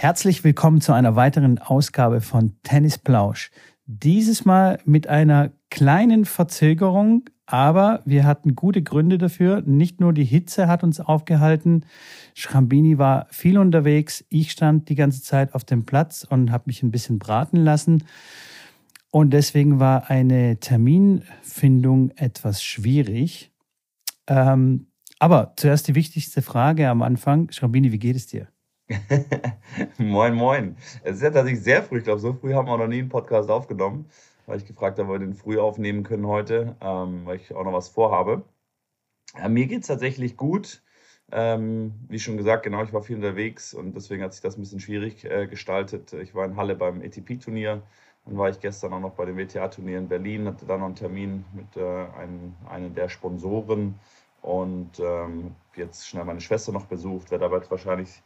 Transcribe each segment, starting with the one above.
Herzlich willkommen zu einer weiteren Ausgabe von Tennis Plausch. Dieses Mal mit einer kleinen Verzögerung, aber wir hatten gute Gründe dafür. Nicht nur die Hitze hat uns aufgehalten. Schrambini war viel unterwegs. Ich stand die ganze Zeit auf dem Platz und habe mich ein bisschen braten lassen. Und deswegen war eine Terminfindung etwas schwierig. Ähm, aber zuerst die wichtigste Frage am Anfang. Schrambini, wie geht es dir? moin, moin. Es ist ja tatsächlich sehr früh. Ich glaube, so früh haben wir noch nie einen Podcast aufgenommen, weil ich gefragt habe, ob wir den früh aufnehmen können heute, ähm, weil ich auch noch was vorhabe. Ja, mir geht es tatsächlich gut. Ähm, wie schon gesagt, genau, ich war viel unterwegs und deswegen hat sich das ein bisschen schwierig äh, gestaltet. Ich war in Halle beim ATP-Turnier, dann war ich gestern auch noch bei dem WTA-Turnier in Berlin, hatte dann noch einen Termin mit äh, einem, einem der Sponsoren und ähm, jetzt schnell meine Schwester noch besucht, werde aber jetzt wahrscheinlich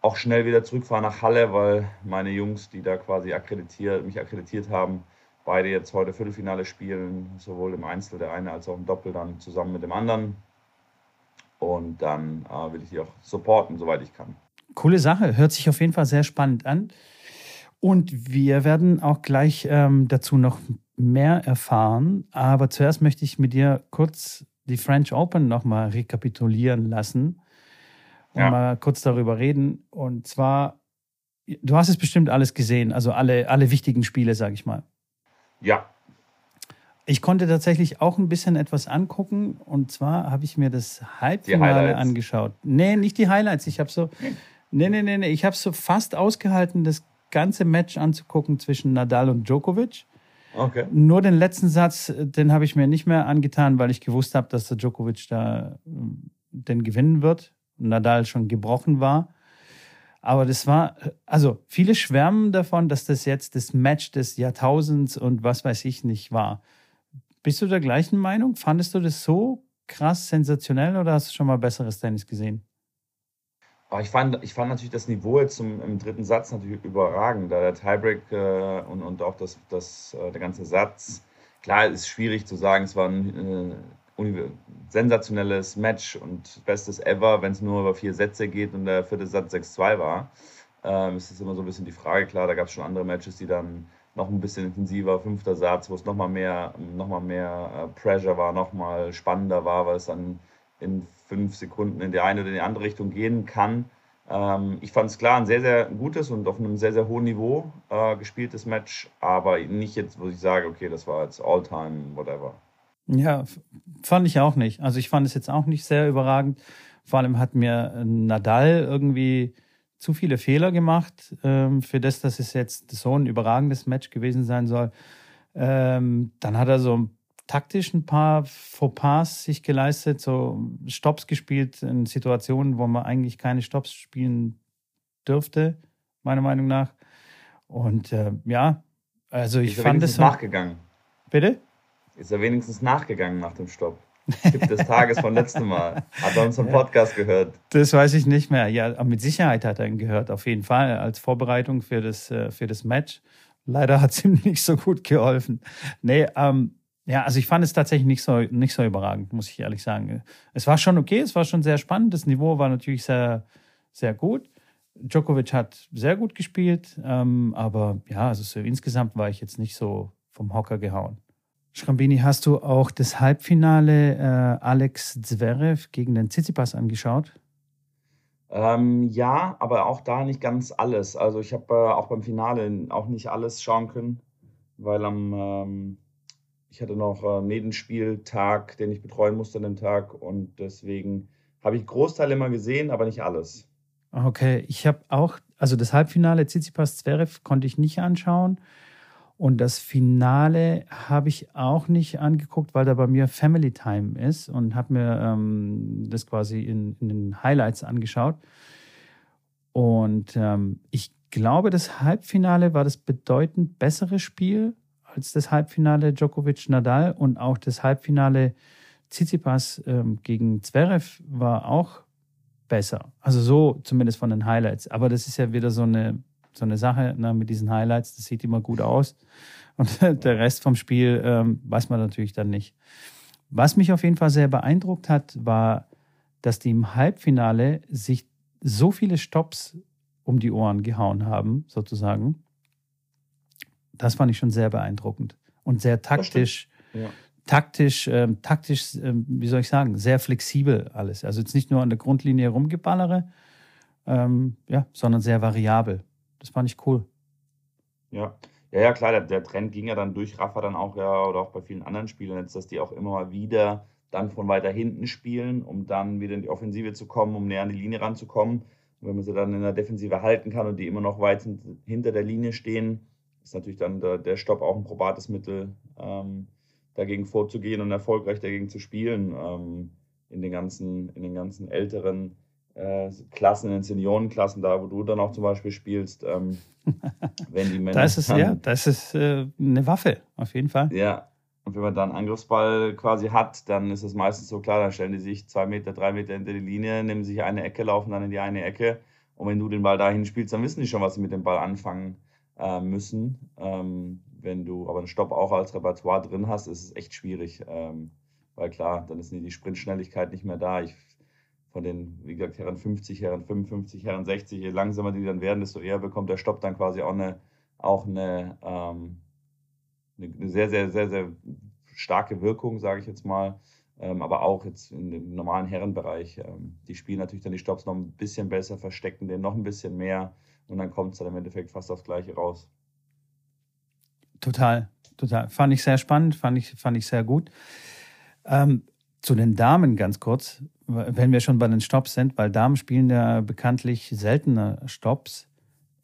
auch schnell wieder zurückfahren nach Halle, weil meine Jungs, die da quasi akkreditiert, mich akkreditiert haben, beide jetzt heute Viertelfinale spielen, sowohl im Einzel der eine als auch im Doppel dann zusammen mit dem anderen. Und dann äh, will ich die auch supporten, soweit ich kann. Coole Sache, hört sich auf jeden Fall sehr spannend an. Und wir werden auch gleich ähm, dazu noch mehr erfahren. Aber zuerst möchte ich mit dir kurz die French Open nochmal rekapitulieren lassen und ja. mal kurz darüber reden. Und zwar, du hast es bestimmt alles gesehen, also alle, alle wichtigen Spiele, sage ich mal. Ja. Ich konnte tatsächlich auch ein bisschen etwas angucken. Und zwar habe ich mir das Halbfinale angeschaut. Nee, nicht die Highlights. Ich habe so. Nee, nee, nee, nee. Ich habe so fast ausgehalten, das ganze Match anzugucken zwischen Nadal und Djokovic. Okay. Nur den letzten Satz, den habe ich mir nicht mehr angetan, weil ich gewusst habe, dass der Djokovic da ähm, den gewinnen wird. Nadal schon gebrochen war. Aber das war, also viele schwärmen davon, dass das jetzt das Match des Jahrtausends und was weiß ich nicht war. Bist du der gleichen Meinung? Fandest du das so krass sensationell oder hast du schon mal besseres Tennis gesehen? Ich fand, ich fand natürlich das Niveau jetzt zum, im dritten Satz natürlich überragend. Da der Tiebreak äh, und, und auch das, das, äh, der ganze Satz. Klar, es ist schwierig zu sagen, es war ein äh, sensationelles Match und bestes ever, wenn es nur über vier Sätze geht und der vierte Satz 6-2 war. Ähm, es ist immer so ein bisschen die Frage, klar, da gab es schon andere Matches, die dann noch ein bisschen intensiver, fünfter Satz, wo es nochmal mehr, noch mal mehr äh, Pressure war, nochmal spannender war, weil es dann in fünf Sekunden in die eine oder in die andere Richtung gehen kann. Ähm, ich fand es klar ein sehr, sehr gutes und auf einem sehr, sehr hohen Niveau äh, gespieltes Match, aber nicht jetzt, wo ich sage, okay, das war jetzt All-Time, whatever. Ja, fand ich auch nicht. Also ich fand es jetzt auch nicht sehr überragend. Vor allem hat mir Nadal irgendwie zu viele Fehler gemacht ähm, für das, dass es jetzt so ein überragendes Match gewesen sein soll. Ähm, dann hat er so taktisch ein paar Fauxpas sich geleistet, so Stops gespielt in Situationen, wo man eigentlich keine Stops spielen dürfte, meiner Meinung nach. Und äh, ja, also ich fand es. nachgegangen. Bitte? Ist er wenigstens nachgegangen nach dem Stopp? Tipp des Tages von letztem Mal. Hat er unseren Podcast gehört? Das weiß ich nicht mehr. Ja, mit Sicherheit hat er ihn gehört, auf jeden Fall, als Vorbereitung für das, äh, für das Match. Leider hat es ihm nicht so gut geholfen. Nee, ähm, ja, also ich fand es tatsächlich nicht so, nicht so überragend, muss ich ehrlich sagen. Es war schon okay, es war schon sehr spannend. Das Niveau war natürlich sehr, sehr gut. Djokovic hat sehr gut gespielt, ähm, aber ja, also so insgesamt war ich jetzt nicht so vom Hocker gehauen. Schrambini, hast du auch das Halbfinale äh, Alex Zverev gegen den Tsitsipas angeschaut? Ähm, ja, aber auch da nicht ganz alles. Also ich habe äh, auch beim Finale auch nicht alles schauen können, weil am ähm, ich hatte noch äh, einen Nebenspieltag, den ich betreuen musste an dem Tag und deswegen habe ich Großteil immer gesehen, aber nicht alles. Okay, ich habe auch, also das Halbfinale Tsitsipas Zverev konnte ich nicht anschauen. Und das Finale habe ich auch nicht angeguckt, weil da bei mir Family Time ist und habe mir ähm, das quasi in, in, den Highlights angeschaut. Und ähm, ich glaube, das Halbfinale war das bedeutend bessere Spiel als das Halbfinale Djokovic-Nadal und auch das Halbfinale Tsitsipas ähm, gegen Zverev war auch besser. Also so zumindest von den Highlights. Aber das ist ja wieder so eine so eine Sache ne, mit diesen Highlights. Das sieht immer gut aus. Und der Rest vom Spiel ähm, weiß man natürlich dann nicht. Was mich auf jeden Fall sehr beeindruckt hat, war, dass die im Halbfinale sich so viele Stops um die Ohren gehauen haben, sozusagen. Das fand ich schon sehr beeindruckend und sehr taktisch. Ja. Taktisch, ähm, taktisch, ähm, wie soll ich sagen, sehr flexibel alles. Also jetzt nicht nur an der Grundlinie rumgeballere, ähm, ja, sondern sehr variabel. Das fand ich cool. Ja, ja, ja, klar, der, der Trend ging ja dann durch Rafa dann auch, ja, oder auch bei vielen anderen Spielern jetzt, dass die auch immer mal wieder dann von weiter hinten spielen, um dann wieder in die Offensive zu kommen, um näher an die Linie ranzukommen. Und wenn man sie dann in der Defensive halten kann und die immer noch weit hinter der Linie stehen, ist natürlich dann der, der Stopp auch ein probates Mittel, ähm, dagegen vorzugehen und erfolgreich dagegen zu spielen. Ähm, in, den ganzen, in den ganzen älteren äh, Klassen, in den Seniorenklassen, da wo du dann auch zum Beispiel spielst, ähm, wenn die Männer. Das ist, ja, das ist äh, eine Waffe, auf jeden Fall. Ja, und wenn man dann einen Angriffsball quasi hat, dann ist es meistens so klar, dann stellen die sich zwei Meter, drei Meter hinter die Linie, nehmen sich eine Ecke, laufen dann in die eine Ecke. Und wenn du den Ball dahin spielst, dann wissen die schon, was sie mit dem Ball anfangen äh, müssen. Ähm, wenn du aber einen Stopp auch als Repertoire drin hast, ist es echt schwierig. Ähm, weil klar, dann ist die Sprintschnelligkeit nicht mehr da. Ich, von den, wie gesagt, Herren 50, Herren 55, Herren 60, je langsamer die dann werden, desto eher bekommt der Stopp dann quasi auch eine, auch eine ähm, eine sehr, sehr, sehr, sehr starke Wirkung, sage ich jetzt mal. Ähm, aber auch jetzt dem normalen Herrenbereich. Ähm, die spielen natürlich dann die Stops noch ein bisschen besser, verstecken den noch ein bisschen mehr und dann kommt es dann im Endeffekt fast aufs Gleiche raus. Total, total. Fand ich sehr spannend, fand ich, fand ich sehr gut. Ähm, zu den Damen ganz kurz, wenn wir schon bei den Stops sind, weil Damen spielen ja bekanntlich seltener Stops.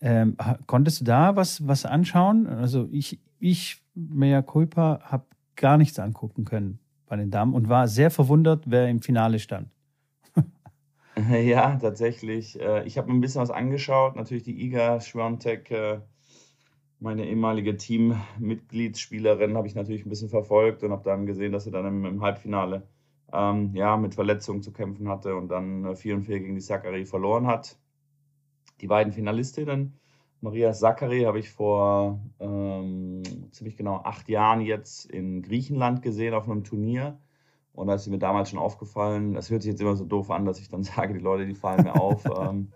Ähm, konntest du da was, was anschauen? Also ich, ich Mea Culpa, habe gar nichts angucken können bei den Damen und war sehr verwundert, wer im Finale stand. ja, tatsächlich. Äh, ich habe mir ein bisschen was angeschaut. Natürlich die Iga Schwiontek, äh, meine ehemalige Teammitgliedsspielerin, habe ich natürlich ein bisschen verfolgt und habe dann gesehen, dass sie dann im Halbfinale ähm, ja, mit Verletzungen zu kämpfen hatte und dann 4 und 4 gegen die Sakari verloren hat. Die beiden Finalistinnen Maria Sakkari habe ich vor ähm, ziemlich genau acht Jahren jetzt in Griechenland gesehen auf einem Turnier. Und da ist sie mir damals schon aufgefallen. Das hört sich jetzt immer so doof an, dass ich dann sage, die Leute, die fallen mir auf. ähm,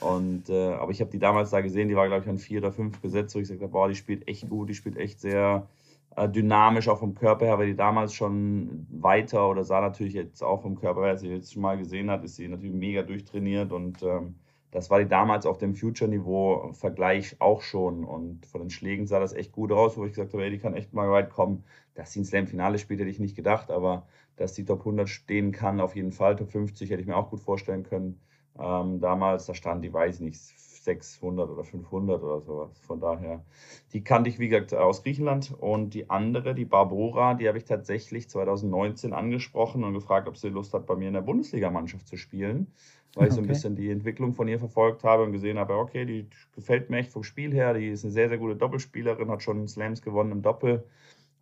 und, äh, aber ich habe die damals da gesehen, die war, glaube ich, an vier oder fünf gesetzt, wo ich gesagt habe, boah, die spielt echt gut, die spielt echt sehr äh, dynamisch, auch vom Körper her, weil die damals schon weiter oder sah natürlich jetzt auch vom Körper her, als sie jetzt schon mal gesehen hat, ist sie natürlich mega durchtrainiert und ähm, das war die damals auf dem Future-Niveau-Vergleich auch schon. Und von den Schlägen sah das echt gut aus, wo ich gesagt habe, ey, die kann echt mal weit kommen. Dass sie ein Slam-Finale spielt, hätte ich nicht gedacht, aber dass die Top 100 stehen kann, auf jeden Fall. Top 50 hätte ich mir auch gut vorstellen können. Ähm, damals, da stand die, weiß nicht, 600 oder 500 oder sowas. Von daher, die kannte ich, wie gesagt, aus Griechenland. Und die andere, die Barbora, die habe ich tatsächlich 2019 angesprochen und gefragt, ob sie Lust hat, bei mir in der Bundesligamannschaft zu spielen weil ich so ein bisschen die Entwicklung von ihr verfolgt habe und gesehen habe, okay, die gefällt mir echt vom Spiel her. Die ist eine sehr, sehr gute Doppelspielerin, hat schon Slams gewonnen im Doppel.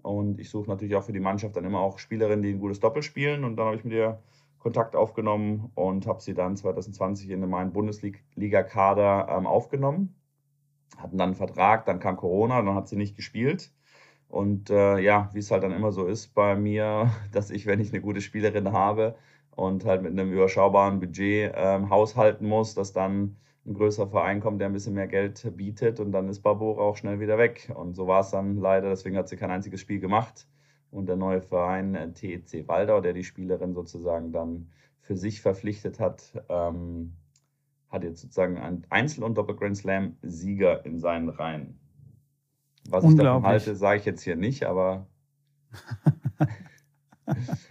Und ich suche natürlich auch für die Mannschaft dann immer auch Spielerinnen, die ein gutes Doppel spielen. Und dann habe ich mit ihr Kontakt aufgenommen und habe sie dann 2020 in meinen Bundesliga-Kader ähm, aufgenommen. Hatten dann einen Vertrag, dann kam Corona, dann hat sie nicht gespielt. Und äh, ja, wie es halt dann immer so ist bei mir, dass ich, wenn ich eine gute Spielerin habe, und halt mit einem überschaubaren Budget ähm, haushalten muss, dass dann ein größerer Verein kommt, der ein bisschen mehr Geld bietet und dann ist Barbora auch schnell wieder weg. Und so war es dann leider, deswegen hat sie kein einziges Spiel gemacht. Und der neue Verein äh, TEC Waldau, der die Spielerin sozusagen dann für sich verpflichtet hat, ähm, hat jetzt sozusagen einen Einzel- und Doppel-Grand Slam-Sieger in seinen Reihen. Was ich davon halte, sage ich jetzt hier nicht, aber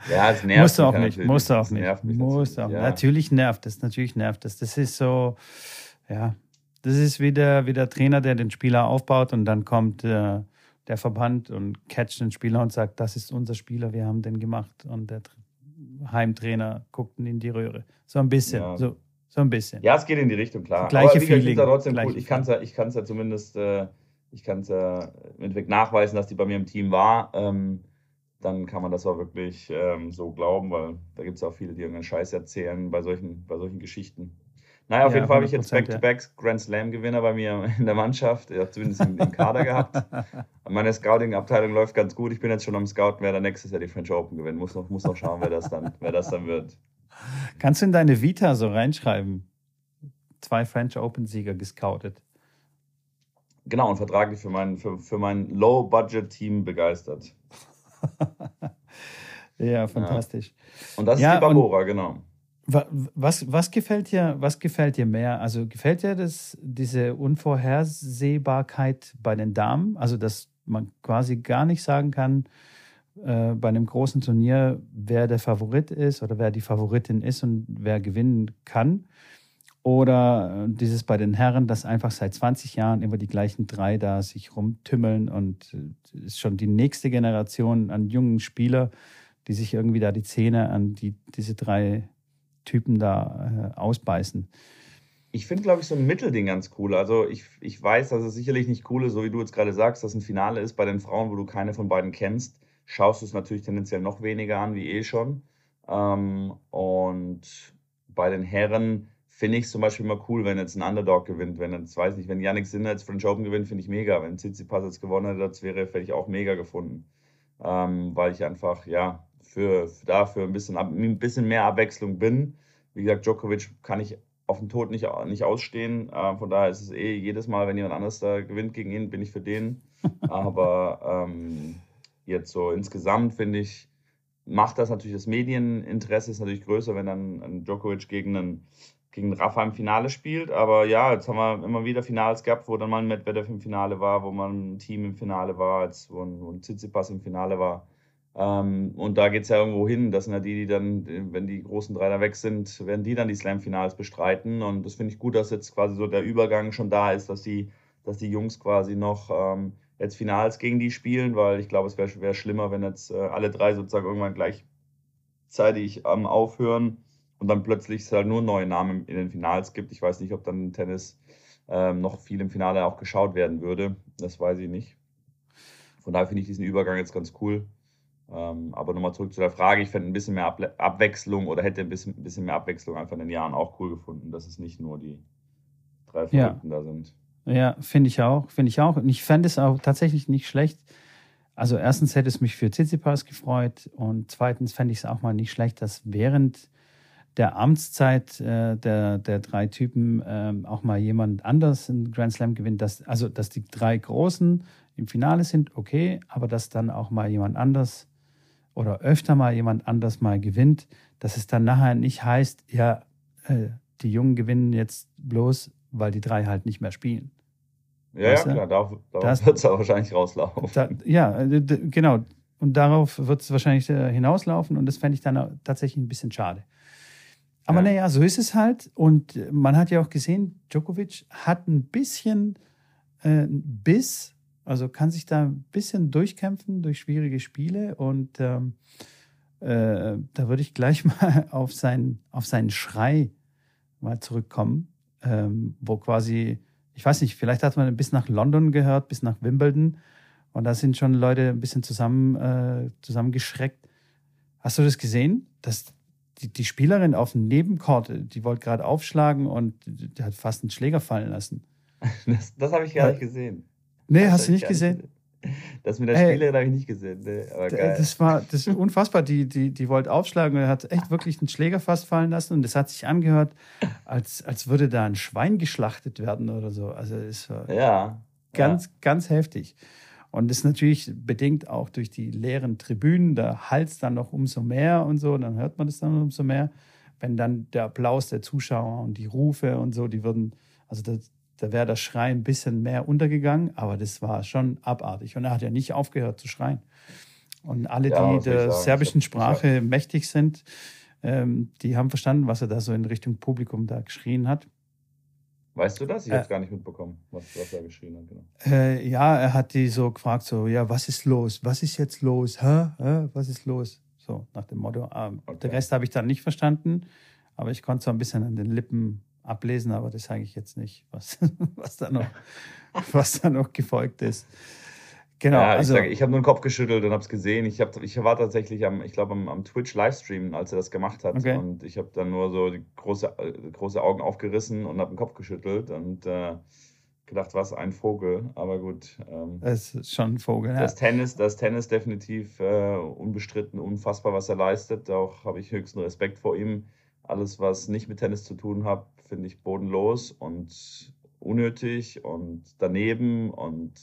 Ja, es nervt. Musst du auch nicht, musst du auch nicht. Musst auch. Ja. Natürlich nervt es, natürlich nervt es. Das ist so, ja, das ist wie der, wie der Trainer, der den Spieler aufbaut und dann kommt äh, der Verband und catcht den Spieler und sagt, das ist unser Spieler, wir haben den gemacht. Und der Heimtrainer guckt in die Röhre. So ein bisschen, ja. so, so ein bisschen. Ja, es geht in die Richtung, klar. Gleiche Aber Feeling. Trotzdem cool. Ich kann es ja, ich kann's ja zumindest, äh, ich kann es ja im Endeffekt nachweisen, dass die bei mir im Team war. Ähm, dann kann man das auch wirklich ähm, so glauben, weil da gibt es auch viele, die irgendeinen Scheiß erzählen bei solchen, bei solchen Geschichten. Naja, auf ja, jeden Fall habe ich jetzt Back-to-Back ja. Grand Slam-Gewinner bei mir in der Mannschaft, ja, zumindest im, im Kader gehabt. Meine Scouting-Abteilung läuft ganz gut. Ich bin jetzt schon am Scouten, wer da nächstes Jahr die French Open gewinnt. Muss noch, muss noch schauen, wer das, dann, wer das dann wird. Kannst du in deine Vita so reinschreiben? zwei French Open-Sieger gescoutet. Genau, und vertraglich für mein, für, für mein Low-Budget-Team begeistert. ja, fantastisch. Und das ist die Barbora, genau. Was, was, gefällt dir, was gefällt dir mehr? Also gefällt dir das, diese Unvorhersehbarkeit bei den Damen? Also, dass man quasi gar nicht sagen kann, äh, bei einem großen Turnier, wer der Favorit ist oder wer die Favoritin ist und wer gewinnen kann. Oder äh, dieses bei den Herren, dass einfach seit 20 Jahren immer die gleichen drei da sich rumtümmeln und es äh, ist schon die nächste Generation an jungen Spieler, die sich irgendwie da die Zähne an die, diese drei Typen da äh, ausbeißen. Ich finde, glaube ich, so ein Mittelding ganz cool. Also ich, ich weiß, dass es sicherlich nicht cool ist, so wie du jetzt gerade sagst, dass ein Finale ist bei den Frauen, wo du keine von beiden kennst. Schaust du es natürlich tendenziell noch weniger an, wie eh schon. Ähm, und bei den Herren finde ich es zum Beispiel immer cool, wenn jetzt ein Underdog gewinnt. Wenn jetzt, weiß nicht, wenn Yannick Sinner jetzt French Open gewinnt, finde ich mega. Wenn Tsitsipas jetzt gewonnen hätte, das wäre, hätte ich auch mega gefunden. Ähm, weil ich einfach, ja, für, für dafür ein bisschen, ein bisschen mehr Abwechslung bin. Wie gesagt, Djokovic kann ich auf den Tod nicht, nicht ausstehen. Äh, von daher ist es eh jedes Mal, wenn jemand anders da gewinnt gegen ihn, bin ich für den. Aber ähm, jetzt so insgesamt finde ich, macht das natürlich das Medieninteresse ist natürlich größer, wenn dann ein Djokovic gegen einen gegen Rafa im Finale spielt. Aber ja, jetzt haben wir immer wieder Finals gehabt, wo dann mal ein Medvedev im Finale war, wo man ein Team im Finale war, als wo ein, wo ein Tsitsipas im Finale war. Ähm, und da geht es ja irgendwo hin. Das sind ja die, die dann, wenn die großen drei da weg sind, werden die dann die Slam-Finals bestreiten. Und das finde ich gut, dass jetzt quasi so der Übergang schon da ist, dass die, dass die Jungs quasi noch ähm, jetzt Finals gegen die spielen, weil ich glaube, es wäre wär schlimmer, wenn jetzt äh, alle drei sozusagen irgendwann gleichzeitig ähm, aufhören und dann plötzlich es halt nur neue Namen in den Finals gibt. Ich weiß nicht, ob dann Tennis ähm, noch viel im Finale auch geschaut werden würde. Das weiß ich nicht. Von daher finde ich diesen Übergang jetzt ganz cool. Ähm, aber nochmal zurück zu der Frage, ich fände ein bisschen mehr Able Abwechslung oder hätte ein bisschen, bisschen mehr Abwechslung einfach in den Jahren auch cool gefunden, dass es nicht nur die drei Verrückten ja. da sind. Ja, finde ich auch, finde ich auch. Und ich fände es auch tatsächlich nicht schlecht. Also erstens hätte es mich für Tsitsipas gefreut und zweitens fände ich es auch mal nicht schlecht, dass während der Amtszeit äh, der, der drei Typen äh, auch mal jemand anders einen Grand Slam gewinnt. Dass, also, dass die drei Großen im Finale sind, okay, aber dass dann auch mal jemand anders oder öfter mal jemand anders mal gewinnt, dass es dann nachher nicht heißt, ja, äh, die Jungen gewinnen jetzt bloß, weil die drei halt nicht mehr spielen. Ja, ja klar, darauf, darauf wird es wahrscheinlich rauslaufen. Da, ja, äh, genau. Und darauf wird es wahrscheinlich äh, hinauslaufen und das fände ich dann tatsächlich ein bisschen schade. Aber ja. naja, so ist es halt. Und man hat ja auch gesehen, Djokovic hat ein bisschen äh, Biss also kann sich da ein bisschen durchkämpfen durch schwierige Spiele und ähm, äh, da würde ich gleich mal auf, sein, auf seinen Schrei mal zurückkommen, ähm, wo quasi, ich weiß nicht, vielleicht hat man bis nach London gehört, bis nach Wimbledon und da sind schon Leute ein bisschen zusammen, äh, zusammengeschreckt. Hast du das gesehen? Dass die, die Spielerin auf dem Nebencourt, die wollte gerade aufschlagen und die hat fast einen Schläger fallen lassen. Das, das habe ich gar nicht gesehen. Nee, das hast du nicht gesehen? Das mit der Spielerin habe ich nicht gesehen. Nee, aber geil. Das war das ist unfassbar. Die, die, die wollte aufschlagen und er hat echt wirklich einen Schläger fast fallen lassen. Und das hat sich angehört, als, als würde da ein Schwein geschlachtet werden oder so. Also es war ja, ganz, ja. ganz heftig. Und das ist natürlich bedingt auch durch die leeren Tribünen. Da halt es dann noch umso mehr und so. Dann hört man das dann umso mehr. Wenn dann der Applaus der Zuschauer und die Rufe und so, die würden, also das, da wäre das Schreien ein bisschen mehr untergegangen, aber das war schon abartig. Und er hat ja nicht aufgehört zu schreien. Und alle, ja, die der serbischen Sprache mächtig sind, ähm, die haben verstanden, was er da so in Richtung Publikum da geschrien hat. Weißt du das? Ich äh, habe es gar nicht mitbekommen, was, was er geschrien hat. Genau. Äh, ja, er hat die so gefragt, so, ja, was ist los? Was ist jetzt los? Hä? Hä? Was ist los? So, nach dem Motto. Ähm, okay. Der Rest habe ich dann nicht verstanden, aber ich konnte so ein bisschen an den Lippen ablesen, aber das sage ich jetzt nicht, was, was, da, noch, was da noch gefolgt ist. Genau. Ja, also, ich, ich habe nur den Kopf geschüttelt und habe es gesehen. Ich, hab, ich war tatsächlich am, ich glaube, am, am Twitch-Livestream, als er das gemacht hat. Okay. Und ich habe dann nur so die große, große Augen aufgerissen und habe den Kopf geschüttelt und äh, gedacht, was ein Vogel. Aber gut. Ähm, es ist schon ein Vogel. Das ja. Tennis, das Tennis definitiv äh, unbestritten, unfassbar, was er leistet. Auch habe ich höchsten Respekt vor ihm. Alles, was nicht mit Tennis zu tun hat, finde ich bodenlos und unnötig und daneben und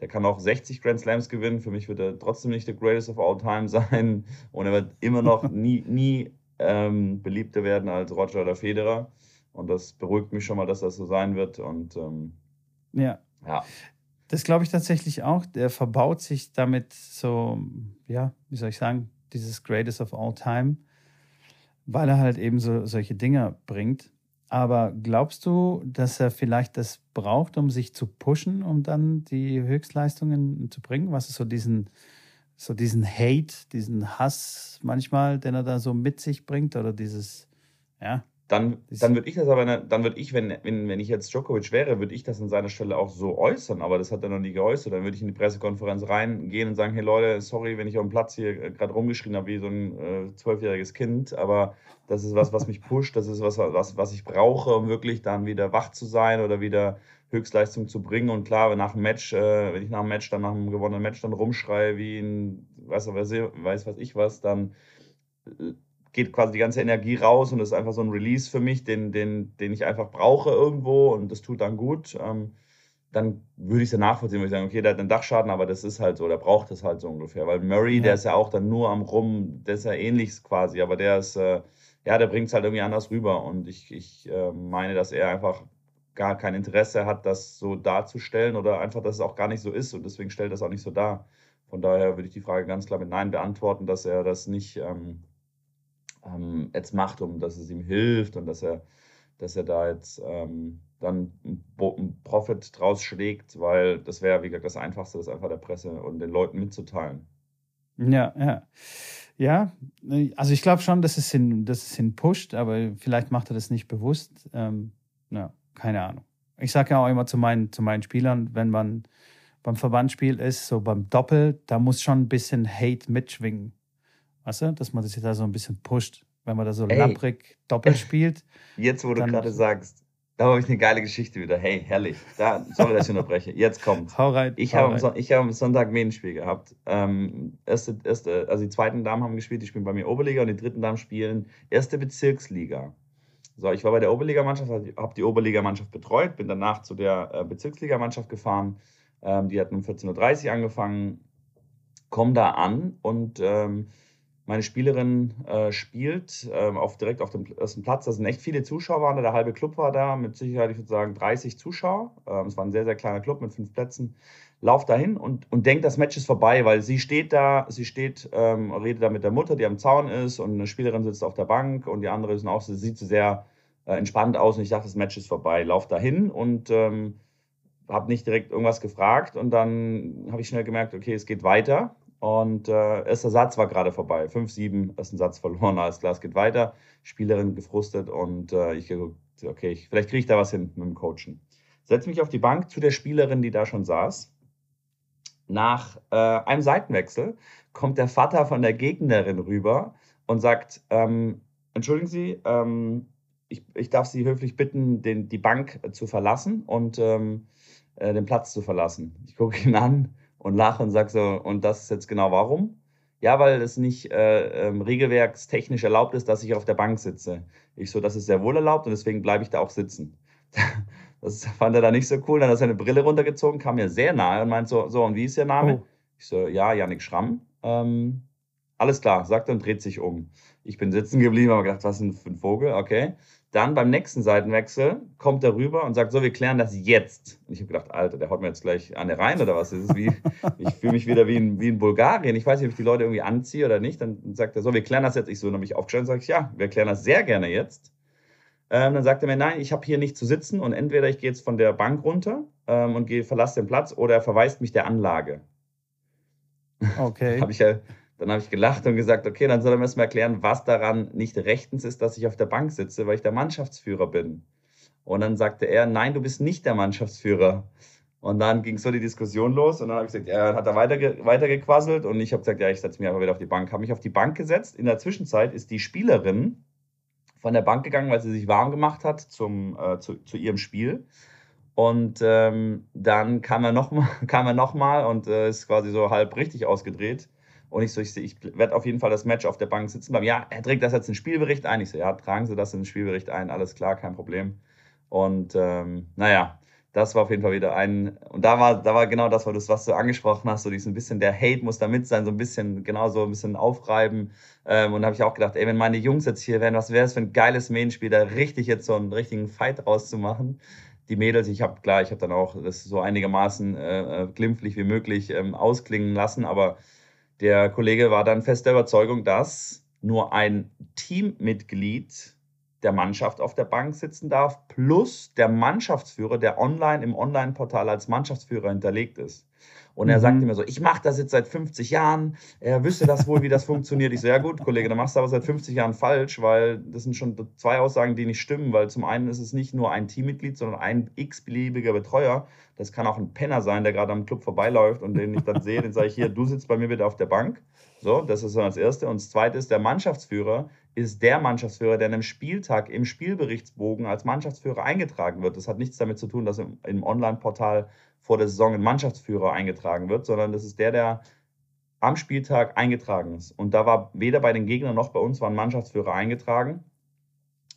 der kann auch 60 Grand Slams gewinnen. Für mich wird er trotzdem nicht der Greatest of All Time sein. Und er wird immer noch nie, nie ähm, beliebter werden als Roger oder Federer. Und das beruhigt mich schon mal, dass das so sein wird. Und ähm, ja. ja. Das glaube ich tatsächlich auch. Der verbaut sich damit so, ja, wie soll ich sagen, dieses Greatest of All Time, weil er halt eben so solche Dinge bringt. Aber glaubst du, dass er vielleicht das braucht, um sich zu pushen, um dann die Höchstleistungen zu bringen? Was ist so diesen, so diesen Hate, diesen Hass manchmal, den er da so mit sich bringt oder dieses, ja, dann, dann würde ich das aber, dann würde ich, wenn, wenn, wenn ich jetzt Djokovic wäre, würde ich das an seiner Stelle auch so äußern, aber das hat er noch nie geäußert. Dann würde ich in die Pressekonferenz reingehen und sagen, hey Leute, sorry, wenn ich auf dem Platz hier äh, gerade rumgeschrien habe wie so ein äh, zwölfjähriges äh, Kind, aber das ist was, was mich pusht, das ist was, was, was ich brauche, um wirklich dann wieder wach zu sein oder wieder Höchstleistung zu bringen. Und klar, nach dem Match, äh, wenn ich nach dem Match dann nach einem gewonnenen Match dann rumschreie wie ein, weiß, weiß was ich was, dann äh, geht quasi die ganze Energie raus und das ist einfach so ein Release für mich, den, den, den ich einfach brauche irgendwo und das tut dann gut. Ähm, dann würde ich es ja nachvollziehen, würde ich sagen, okay, der hat einen Dachschaden, aber das ist halt so, der braucht das halt so ungefähr. Weil Murray, ja. der ist ja auch dann nur am Rum, der ist ja ähnlich quasi, aber der ist, äh, ja, der bringt es halt irgendwie anders rüber. Und ich, ich äh, meine, dass er einfach gar kein Interesse hat, das so darzustellen oder einfach, dass es auch gar nicht so ist und deswegen stellt das auch nicht so dar. Von daher würde ich die Frage ganz klar mit Nein beantworten, dass er das nicht ähm, ähm, jetzt macht, um dass es ihm hilft und dass er, dass er da jetzt ähm, dann einen Profit draus schlägt, weil das wäre, wie gesagt, das Einfachste, das einfach der Presse und den Leuten mitzuteilen. Ja, ja. Ja, also ich glaube schon, dass es, ihn, dass es ihn pusht, aber vielleicht macht er das nicht bewusst. Ähm, ja, keine Ahnung. Ich sage ja auch immer zu meinen, zu meinen Spielern, wenn man beim Verbandsspiel ist, so beim Doppel, da muss schon ein bisschen Hate mitschwingen. Weißt du, dass man das da so ein bisschen pusht, wenn man da so Ey. lapprig doppelt spielt. Jetzt, wo du gerade sagst, da habe ich eine geile Geschichte wieder. Hey, herrlich. Da, sorry, dass ich unterbreche. Jetzt kommt. Hau rein. Ich habe am, hab am Sonntag ein Spiel gehabt. Ähm, erste, erste, also die zweiten Damen haben gespielt, die spielen bei mir Oberliga und die dritten Damen spielen erste Bezirksliga. So, ich war bei der Oberligamannschaft, habe die Oberligamannschaft betreut, bin danach zu der äh, Bezirksligamannschaft gefahren. Ähm, die hat um 14.30 Uhr angefangen, komme da an und ähm, meine Spielerin äh, spielt äh, auf, direkt auf dem ersten Platz. Da sind echt viele Zuschauer, waren da, der halbe Club war da, mit Sicherheit, ich würde sagen, 30 Zuschauer. Ähm, es war ein sehr, sehr kleiner Club mit fünf Plätzen. Lauf dahin und, und denkt, das Match ist vorbei, weil sie steht da, sie steht, ähm, redet da mit der Mutter, die am Zaun ist und eine Spielerin sitzt auf der Bank und die andere ist auch, sie sieht sehr äh, entspannt aus und ich dachte, das Match ist vorbei. Lauf dahin und ähm, habe nicht direkt irgendwas gefragt und dann habe ich schnell gemerkt, okay, es geht weiter und äh, erster Satz war gerade vorbei. 5-7, ersten Satz verloren, alles klar, es geht weiter. Spielerin gefrustet und äh, ich okay, ich, vielleicht kriege ich da was hin mit dem Coachen. Setze mich auf die Bank zu der Spielerin, die da schon saß. Nach äh, einem Seitenwechsel kommt der Vater von der Gegnerin rüber und sagt, ähm, entschuldigen Sie, ähm, ich, ich darf Sie höflich bitten, den, die Bank zu verlassen und ähm, äh, den Platz zu verlassen. Ich gucke ihn an und lache und sage so, und das ist jetzt genau warum? Ja, weil es nicht äh, ähm, regelwerkstechnisch erlaubt ist, dass ich auf der Bank sitze. Ich so, das ist sehr wohl erlaubt und deswegen bleibe ich da auch sitzen. das fand er da nicht so cool. Dann hat er seine Brille runtergezogen, kam mir sehr nahe und meint so, so, und wie ist Ihr Name? Oh. Ich so, ja, Janik Schramm. Ähm, alles klar, sagt er und dreht sich um. Ich bin sitzen geblieben, aber gedacht, was ist denn für ein Vogel? Okay. Dann beim nächsten Seitenwechsel kommt er rüber und sagt, so, wir klären das jetzt. Und ich habe gedacht, Alter, der haut mir jetzt gleich an der rein oder was? Wie, ich fühle mich wieder wie in, wie in Bulgarien. Ich weiß nicht, ob ich die Leute irgendwie anziehe oder nicht. Dann sagt er, so, wir klären das jetzt. Ich so nämlich aufgestellt und sage, ja, wir klären das sehr gerne jetzt. Ähm, dann sagt er mir, nein, ich habe hier nicht zu sitzen und entweder ich gehe jetzt von der Bank runter ähm, und gehe, verlasse den Platz oder er verweist mich der Anlage. Okay. habe ich ja dann habe ich gelacht und gesagt, okay, dann soll er mir erstmal erklären, was daran nicht rechtens ist, dass ich auf der Bank sitze, weil ich der Mannschaftsführer bin. Und dann sagte er, nein, du bist nicht der Mannschaftsführer. Und dann ging so die Diskussion los und dann habe ich gesagt, er hat da weiter, weiter gequasselt und ich habe gesagt, ja, ich setze mich einfach wieder auf die Bank. Habe mich auf die Bank gesetzt. In der Zwischenzeit ist die Spielerin von der Bank gegangen, weil sie sich warm gemacht hat zum, äh, zu, zu ihrem Spiel. Und ähm, dann kam er nochmal noch, und äh, ist quasi so halb richtig ausgedreht Und ich so, ich, ich werde auf jeden Fall das Match auf der Bank sitzen bleiben. Ja, er trägt das jetzt in den Spielbericht ein. Ich so, ja, tragen Sie das in den Spielbericht ein, alles klar, kein Problem. Und ähm, naja, das war auf jeden Fall wieder ein, und da war, da war genau das, was du angesprochen hast, so diesen bisschen, der Hate muss da mit sein, so ein bisschen, genau so ein bisschen aufreiben. Ähm, und da habe ich auch gedacht, ey, wenn meine Jungs jetzt hier wären, was wäre es für ein geiles Medienspiel, da richtig jetzt so einen richtigen Fight rauszumachen. Die Mädels, ich habe, klar, ich habe dann auch das so einigermaßen äh, äh, glimpflich wie möglich ähm, ausklingen lassen, aber der Kollege war dann fest der Überzeugung, dass nur ein Teammitglied der Mannschaft auf der Bank sitzen darf, plus der Mannschaftsführer, der online im Online-Portal als Mannschaftsführer hinterlegt ist. Und er mhm. sagte mir so, ich mache das jetzt seit 50 Jahren, er wüsste das wohl, wie das funktioniert. Ich so, ja gut, Kollege, dann machst du aber seit 50 Jahren falsch, weil das sind schon zwei Aussagen, die nicht stimmen, weil zum einen ist es nicht nur ein Teammitglied, sondern ein x-beliebiger Betreuer. Das kann auch ein Penner sein, der gerade am Club vorbeiläuft und den ich dann sehe, den sage ich hier, du sitzt bei mir bitte auf der Bank. So, das ist so das Erste. Und das Zweite ist, der Mannschaftsführer ist der Mannschaftsführer, der an einem Spieltag im Spielberichtsbogen als Mannschaftsführer eingetragen wird. Das hat nichts damit zu tun, dass im, im Online-Portal vor der Saison ein Mannschaftsführer eingetragen wird, sondern das ist der, der am Spieltag eingetragen ist. Und da war weder bei den Gegnern noch bei uns war ein Mannschaftsführer eingetragen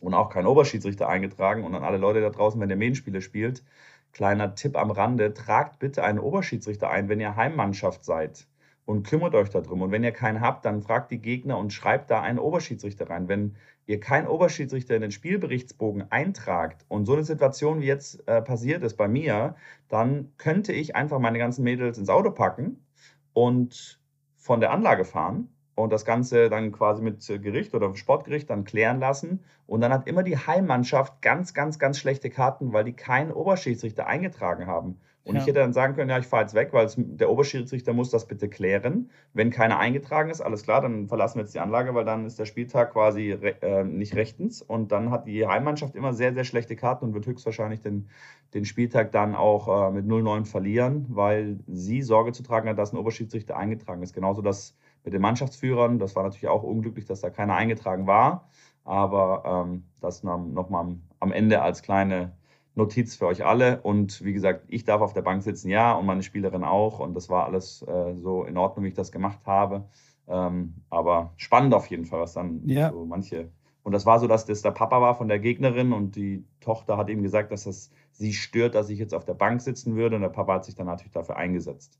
und auch kein Oberschiedsrichter eingetragen. Und an alle Leute da draußen, wenn ihr Medienspiele spielt, kleiner Tipp am Rande, tragt bitte einen Oberschiedsrichter ein, wenn ihr Heimmannschaft seid und kümmert euch darum. Und wenn ihr keinen habt, dann fragt die Gegner und schreibt da einen Oberschiedsrichter rein. Wenn ihr keinen Oberschiedsrichter in den Spielberichtsbogen eintragt und so eine Situation wie jetzt äh, passiert ist bei mir, dann könnte ich einfach meine ganzen Mädels ins Auto packen und von der Anlage fahren und das Ganze dann quasi mit Gericht oder Sportgericht dann klären lassen. Und dann hat immer die Heimmannschaft ganz, ganz, ganz schlechte Karten, weil die keinen Oberschiedsrichter eingetragen haben. Und ja. ich hätte dann sagen können, ja, ich fahre jetzt weg, weil es, der Oberschiedsrichter muss das bitte klären. Wenn keiner eingetragen ist, alles klar, dann verlassen wir jetzt die Anlage, weil dann ist der Spieltag quasi äh, nicht rechtens. Und dann hat die Heimmannschaft immer sehr, sehr schlechte Karten und wird höchstwahrscheinlich den, den Spieltag dann auch äh, mit 0-9 verlieren, weil sie Sorge zu tragen hat, dass ein Oberschiedsrichter eingetragen ist. Genauso das mit den Mannschaftsführern. Das war natürlich auch unglücklich, dass da keiner eingetragen war. Aber ähm, das nochmal am Ende als kleine Notiz für euch alle. Und wie gesagt, ich darf auf der Bank sitzen, ja, und meine Spielerin auch. Und das war alles äh, so in Ordnung, wie ich das gemacht habe. Ähm, aber spannend auf jeden Fall, was dann ja. so manche. Und das war so, dass das der Papa war von der Gegnerin und die Tochter hat ihm gesagt, dass es sie stört, dass ich jetzt auf der Bank sitzen würde. Und der Papa hat sich dann natürlich dafür eingesetzt.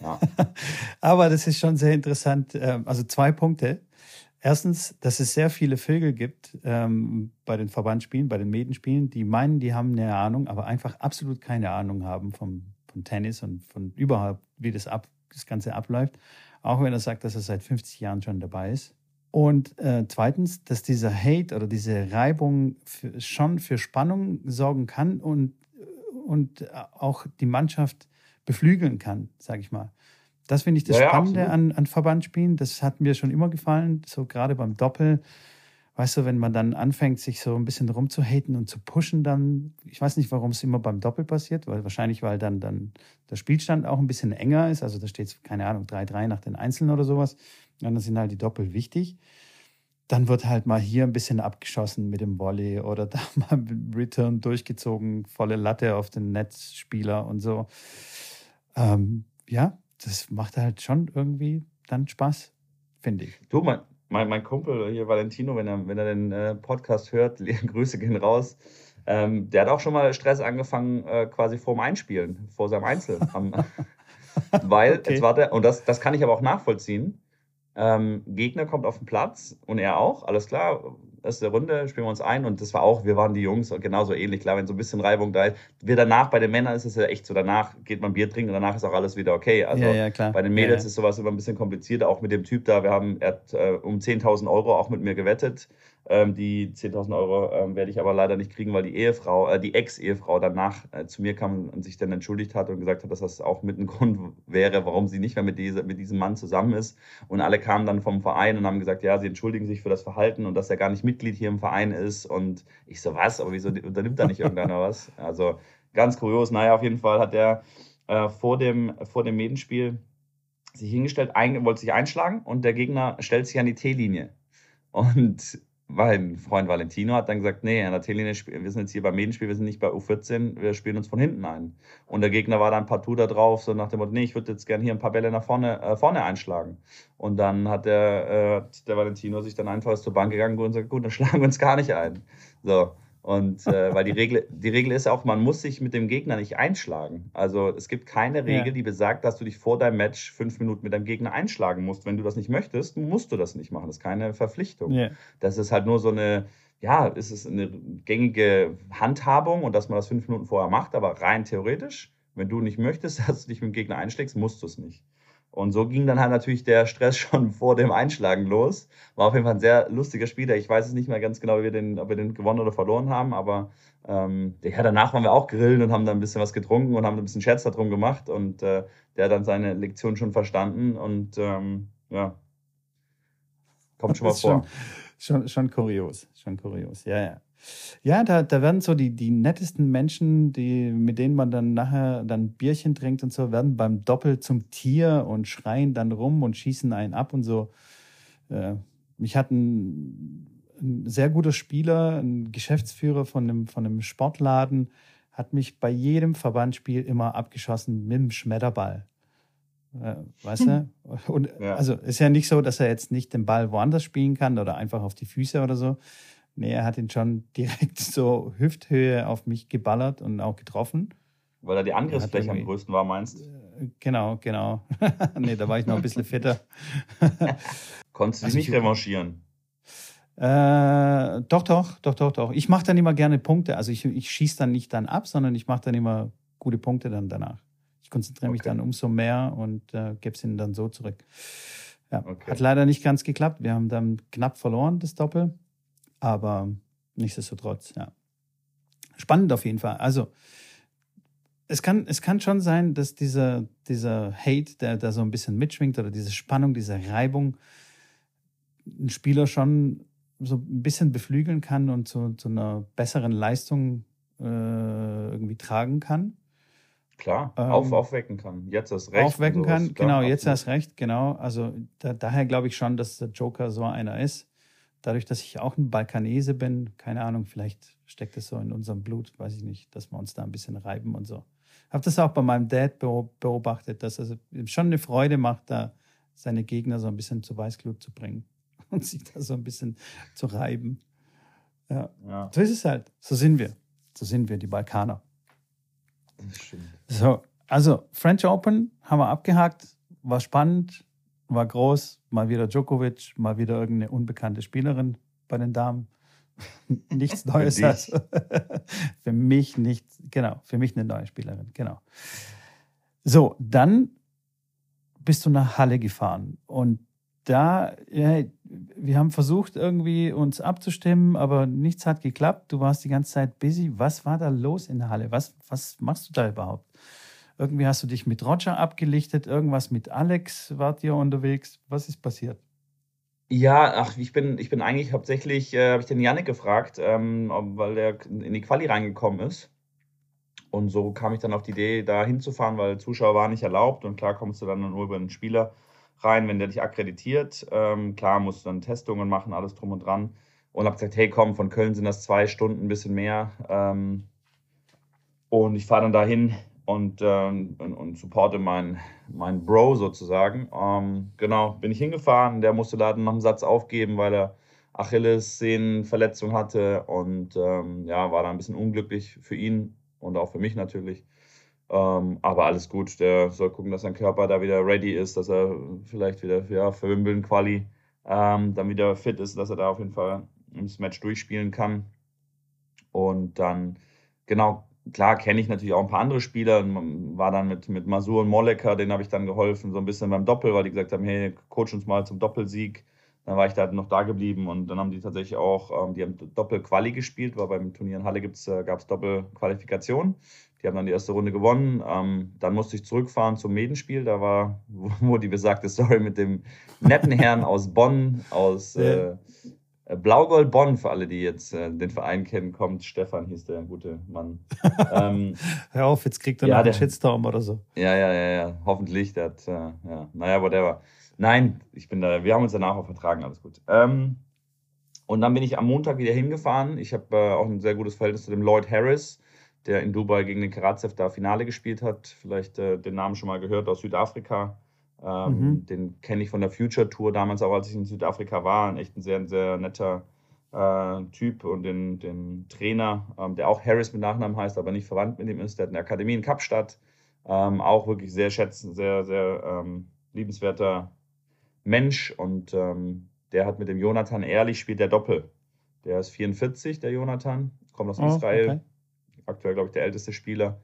Ja. aber das ist schon sehr interessant. Ähm, also zwei Punkte. Erstens, dass es sehr viele Vögel gibt ähm, bei den Verbandsspielen, bei den Medenspielen, die meinen, die haben eine Ahnung, aber einfach absolut keine Ahnung haben vom, von Tennis und von überhaupt, wie das, ab, das Ganze abläuft. Auch wenn er sagt, dass er seit 50 Jahren schon dabei ist. Und äh, zweitens, dass dieser Hate oder diese Reibung für, schon für Spannung sorgen kann und, und auch die Mannschaft beflügeln kann, sage ich mal. Das finde ich das ja, Spannende ja, an, an Verbandspielen. Das hat mir schon immer gefallen, so gerade beim Doppel. Weißt du, wenn man dann anfängt, sich so ein bisschen rumzuhaten und zu pushen, dann, ich weiß nicht, warum es immer beim Doppel passiert, weil wahrscheinlich, weil dann, dann der Spielstand auch ein bisschen enger ist. Also da steht, keine Ahnung, 3-3 nach den Einzelnen oder sowas. Und dann sind halt die Doppel wichtig. Dann wird halt mal hier ein bisschen abgeschossen mit dem Volley oder da mal Return durchgezogen, volle Latte auf den Netzspieler und so. Ähm, ja, das macht halt schon irgendwie dann Spaß, finde ich. Du, mein, mein, mein Kumpel hier, Valentino, wenn er, wenn er den äh, Podcast hört, Grüße gehen raus. Ähm, der hat auch schon mal Stress angefangen, äh, quasi vorm Einspielen, vor seinem Einzel. weil, okay. jetzt war der, und das, das kann ich aber auch nachvollziehen. Ähm, Gegner kommt auf den Platz und er auch, alles klar, erste Runde, spielen wir uns ein und das war auch, wir waren die Jungs und genauso ähnlich. Klar, wenn so ein bisschen Reibung da ist. Wir danach, bei den Männern ist es ja echt so, danach geht man Bier trinken und danach ist auch alles wieder okay. Also ja, ja, bei den Mädels ja, ist sowas immer ein bisschen komplizierter, auch mit dem Typ da. Wir haben, er hat äh, um 10.000 Euro auch mit mir gewettet. Ähm, die 10.000 Euro ähm, werde ich aber leider nicht kriegen, weil die Ehefrau, äh, die Ex-Ehefrau danach äh, zu mir kam und sich dann entschuldigt hat und gesagt hat, dass das auch mit ein Grund wäre, warum sie nicht mehr mit, diese, mit diesem Mann zusammen ist. Und alle kamen dann vom Verein und haben gesagt, ja, sie entschuldigen sich für das Verhalten und dass er gar nicht Mitglied hier im Verein ist. Und ich so, was? Aber wieso unternimmt da nicht irgendeiner was? Also ganz kurios. Naja, auf jeden Fall hat er äh, vor, dem, vor dem Medenspiel sich hingestellt, ein, wollte sich einschlagen und der Gegner stellt sich an die T-Linie. Und mein Freund Valentino hat dann gesagt, nee, an der Teleline, wir sind jetzt hier beim Medenspiel, wir sind nicht bei U14, wir spielen uns von hinten ein. Und der Gegner war dann partout da drauf, so nach dem Motto, nee, ich würde jetzt gerne hier ein paar Bälle nach vorne, äh, vorne einschlagen. Und dann hat der, äh, der Valentino sich dann einfach zur Bank gegangen und gesagt, gut, dann schlagen wir uns gar nicht ein. So. Und äh, weil die Regel, die Regel ist auch, man muss sich mit dem Gegner nicht einschlagen. Also es gibt keine Regel, ja. die besagt, dass du dich vor deinem Match fünf Minuten mit deinem Gegner einschlagen musst. Wenn du das nicht möchtest, musst du das nicht machen. Das ist keine Verpflichtung. Ja. Das ist halt nur so eine, ja, ist es eine gängige Handhabung und dass man das fünf Minuten vorher macht, aber rein theoretisch, wenn du nicht möchtest, dass du dich mit dem Gegner einschlägst, musst du es nicht. Und so ging dann halt natürlich der Stress schon vor dem Einschlagen los. War auf jeden Fall ein sehr lustiger Spieler. Ich weiß es nicht mehr ganz genau, ob wir den, ob wir den gewonnen oder verloren haben, aber ähm, ja, danach waren wir auch grillen und haben dann ein bisschen was getrunken und haben ein bisschen Scherz darum gemacht. Und äh, der hat dann seine Lektion schon verstanden und ähm, ja, kommt schon mal vor. Schon, schon, schon kurios, schon kurios, ja, ja. Ja, da, da werden so die, die nettesten Menschen, die, mit denen man dann nachher dann Bierchen trinkt und so, werden beim Doppel zum Tier und schreien dann rum und schießen einen ab und so. Äh, mich hat ein, ein sehr guter Spieler, ein Geschäftsführer von einem, von einem Sportladen, hat mich bei jedem Verbandspiel immer abgeschossen mit dem Schmetterball. Äh, weißt du? Und ja. also ist ja nicht so, dass er jetzt nicht den Ball woanders spielen kann oder einfach auf die Füße oder so, Nee, er hat ihn schon direkt so Hüfthöhe auf mich geballert und auch getroffen. Weil er die Angriffsfläche am größten war, meinst du? Äh, genau, genau. nee, da war ich noch ein bisschen fitter. Konntest du also dich nicht revanchieren? Äh, doch, doch, doch, doch, doch. Ich mache dann immer gerne Punkte. Also ich, ich schieße dann nicht dann ab, sondern ich mache dann immer gute Punkte dann danach. Ich konzentriere mich dann umso mehr und äh, gebe es ihnen dann so zurück. Ja, okay. Hat leider nicht ganz geklappt. Wir haben dann knapp verloren, das Doppel. Aber nichtsdestotrotz, ja. Spannend auf jeden Fall. Also, es kann, es kann schon sein, dass dieser, dieser Hate, der da so ein bisschen mitschwingt, oder diese Spannung, diese Reibung, einen Spieler schon so ein bisschen beflügeln kann und zu, zu einer besseren Leistung äh, irgendwie tragen kann. Klar, ähm, auf, aufwecken kann. Jetzt erst recht. Aufwecken kann, genau, jetzt erst recht, genau. Also da, daher glaube ich schon, dass der Joker so einer ist dadurch, dass ich auch ein Balkanese bin, keine Ahnung, vielleicht steckt es so in unserem Blut, weiß ich nicht, dass wir uns da ein bisschen reiben und so. Habe das auch bei meinem Dad beobachtet, dass es schon eine Freude macht, da seine Gegner so ein bisschen zu Weißglut zu bringen und sich da so ein bisschen zu reiben. Ja. ja. So ist es halt. So sind wir. So sind wir, die Balkaner. So, also French Open haben wir abgehakt, war spannend, war groß, mal wieder Djokovic, mal wieder irgendeine unbekannte Spielerin bei den Damen. Nichts Neues. Für, für mich nicht, genau, für mich eine neue Spielerin, genau. So, dann bist du nach Halle gefahren und da, ja, wir haben versucht, irgendwie uns abzustimmen, aber nichts hat geklappt. Du warst die ganze Zeit busy. Was war da los in Halle? Was, was machst du da überhaupt? Irgendwie hast du dich mit Roger abgelichtet, irgendwas mit Alex wart ihr unterwegs. Was ist passiert? Ja, ach, ich bin, ich bin eigentlich hauptsächlich, äh, habe ich den Janik gefragt, ähm, weil der in die Quali reingekommen ist. Und so kam ich dann auf die Idee, da hinzufahren, weil Zuschauer waren nicht erlaubt. Und klar kommst du dann nur über einen Spieler rein, wenn der dich akkreditiert. Ähm, klar musst du dann Testungen machen, alles drum und dran. Und habe gesagt, hey komm, von Köln sind das zwei Stunden, ein bisschen mehr. Ähm, und ich fahre dann dahin und, ähm, und, und, supporte meinen mein Bro sozusagen. Ähm, genau, bin ich hingefahren. Der musste da noch einen Satz aufgeben, weil er Achillessehnenverletzung hatte und ähm, ja, war da ein bisschen unglücklich für ihn und auch für mich natürlich. Ähm, aber alles gut, der soll gucken, dass sein Körper da wieder ready ist, dass er vielleicht wieder ja, für Wimbledon Quali ähm, dann wieder fit ist, dass er da auf jeden Fall das Match durchspielen kann. Und dann, genau, klar kenne ich natürlich auch ein paar andere Spieler. War dann mit, mit Masur und Molleker, denen habe ich dann geholfen, so ein bisschen beim Doppel, weil die gesagt haben, hey, coach uns mal zum Doppelsieg. Dann war ich da noch da geblieben und dann haben die tatsächlich auch, ähm, die haben Doppel-Quali gespielt, weil beim Turnier in Halle äh, gab es Doppel-Qualifikation. Die haben dann die erste Runde gewonnen. Ähm, dann musste ich zurückfahren zum Medenspiel. Da war, wo die besagte Story mit dem netten Herrn aus Bonn, aus äh, Blaugold Bonn, für alle, die jetzt äh, den Verein kennen, kommt. Stefan hieß der gute Mann. ähm, Hör auf, jetzt kriegt er ja, noch einen Shitstorm oder so. Ja, ja, ja, ja. Hoffentlich. Der hat, äh, ja. Naja, whatever. Nein, ich bin da, wir haben uns danach auch vertragen, alles gut. Ähm, Und dann bin ich am Montag wieder hingefahren. Ich habe äh, auch ein sehr gutes Verhältnis zu dem Lloyd Harris, der in Dubai gegen den Karatsev da Finale gespielt hat. Vielleicht äh, den Namen schon mal gehört aus Südafrika. Ähm, mhm. Den kenne ich von der Future Tour damals auch, als ich in Südafrika war. Ein echt ein sehr, sehr netter äh, Typ und den, den Trainer, ähm, der auch Harris mit Nachnamen heißt, aber nicht verwandt mit ihm ist. Der hat eine Akademie in Kapstadt. Ähm, auch wirklich sehr schätzen, sehr, sehr ähm, liebenswerter Mensch. Und ähm, der hat mit dem Jonathan Ehrlich spielt der Doppel. Der ist 44, der Jonathan, kommt aus oh, Israel. Okay. Aktuell, glaube ich, der älteste Spieler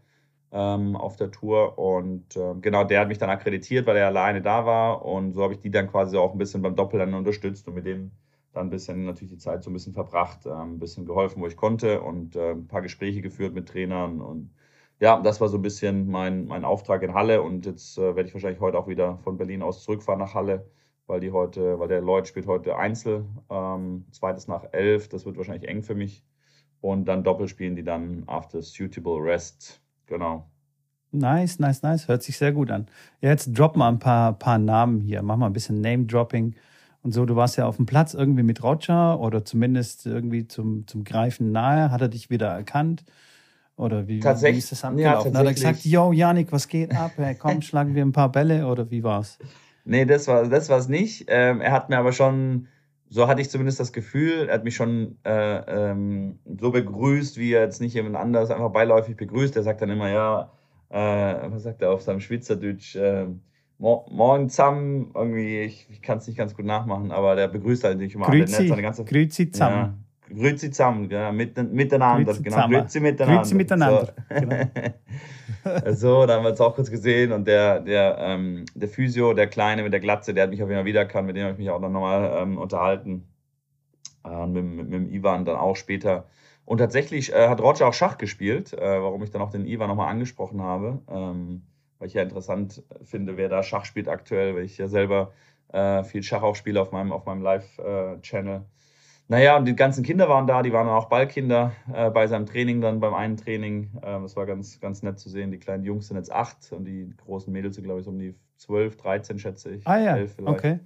ähm, auf der Tour. Und äh, genau, der hat mich dann akkreditiert, weil er alleine da war. Und so habe ich die dann quasi auch ein bisschen beim Doppel dann unterstützt und mit dem dann ein bisschen natürlich die Zeit so ein bisschen verbracht, äh, ein bisschen geholfen, wo ich konnte und äh, ein paar Gespräche geführt mit Trainern. Und ja, das war so ein bisschen mein, mein Auftrag in Halle. Und jetzt äh, werde ich wahrscheinlich heute auch wieder von Berlin aus zurückfahren nach Halle, weil die heute, weil der Lloyd spielt heute Einzel, ähm, zweites nach elf. Das wird wahrscheinlich eng für mich. Und dann Doppel spielen die dann after suitable rest Genau. Nice, nice, nice. Hört sich sehr gut an. Ja, jetzt drop mal ein paar, paar Namen hier. Mach mal ein bisschen Name-Dropping und so. Du warst ja auf dem Platz irgendwie mit Roger oder zumindest irgendwie zum, zum Greifen nahe. Hat er dich wieder erkannt? Oder wie, wie ist das abgelaufen? Ja, Hat er gesagt, yo, Janik, was geht ab? Hey, komm, schlagen wir ein paar Bälle oder wie war's? Nee, das war das war's nicht. Ähm, er hat mir aber schon so hatte ich zumindest das Gefühl, er hat mich schon äh, ähm, so begrüßt, wie er jetzt nicht jemand anders einfach beiläufig begrüßt. Er sagt dann immer, ja, äh, was sagt er auf seinem Schweizerdeutsch, äh, morgen zusammen, irgendwie, ich, ich kann es nicht ganz gut nachmachen, aber der begrüßt halt nicht immer Grüezi, alle. Seine ganze, Grüezi zusammen. Grüezi zusammen, ja, mit, miteinander. Grüezi genau, Grüezi miteinander. Grüezi miteinander. So. Genau. so, da haben wir uns auch kurz gesehen und der, der, ähm, der Physio, der Kleine mit der Glatze, der hat mich auf jeden Fall wiedererkannt, mit dem habe ich mich auch noch nochmal ähm, unterhalten. Äh, mit, mit, mit, dem Ivan dann auch später. Und tatsächlich äh, hat Roger auch Schach gespielt, äh, warum ich dann auch den Ivan nochmal angesprochen habe. Ähm, weil ich ja interessant finde, wer da Schach spielt aktuell, weil ich ja selber äh, viel Schach auch spiele auf meinem, auf meinem Live-Channel. Naja, und die ganzen Kinder waren da, die waren auch Ballkinder äh, bei seinem Training, dann beim einen Training. Ähm, das war ganz, ganz nett zu sehen. Die kleinen Jungs sind jetzt acht und die großen Mädels sind, glaube ich, so um die zwölf, dreizehn, schätze ich. Ah ja, okay.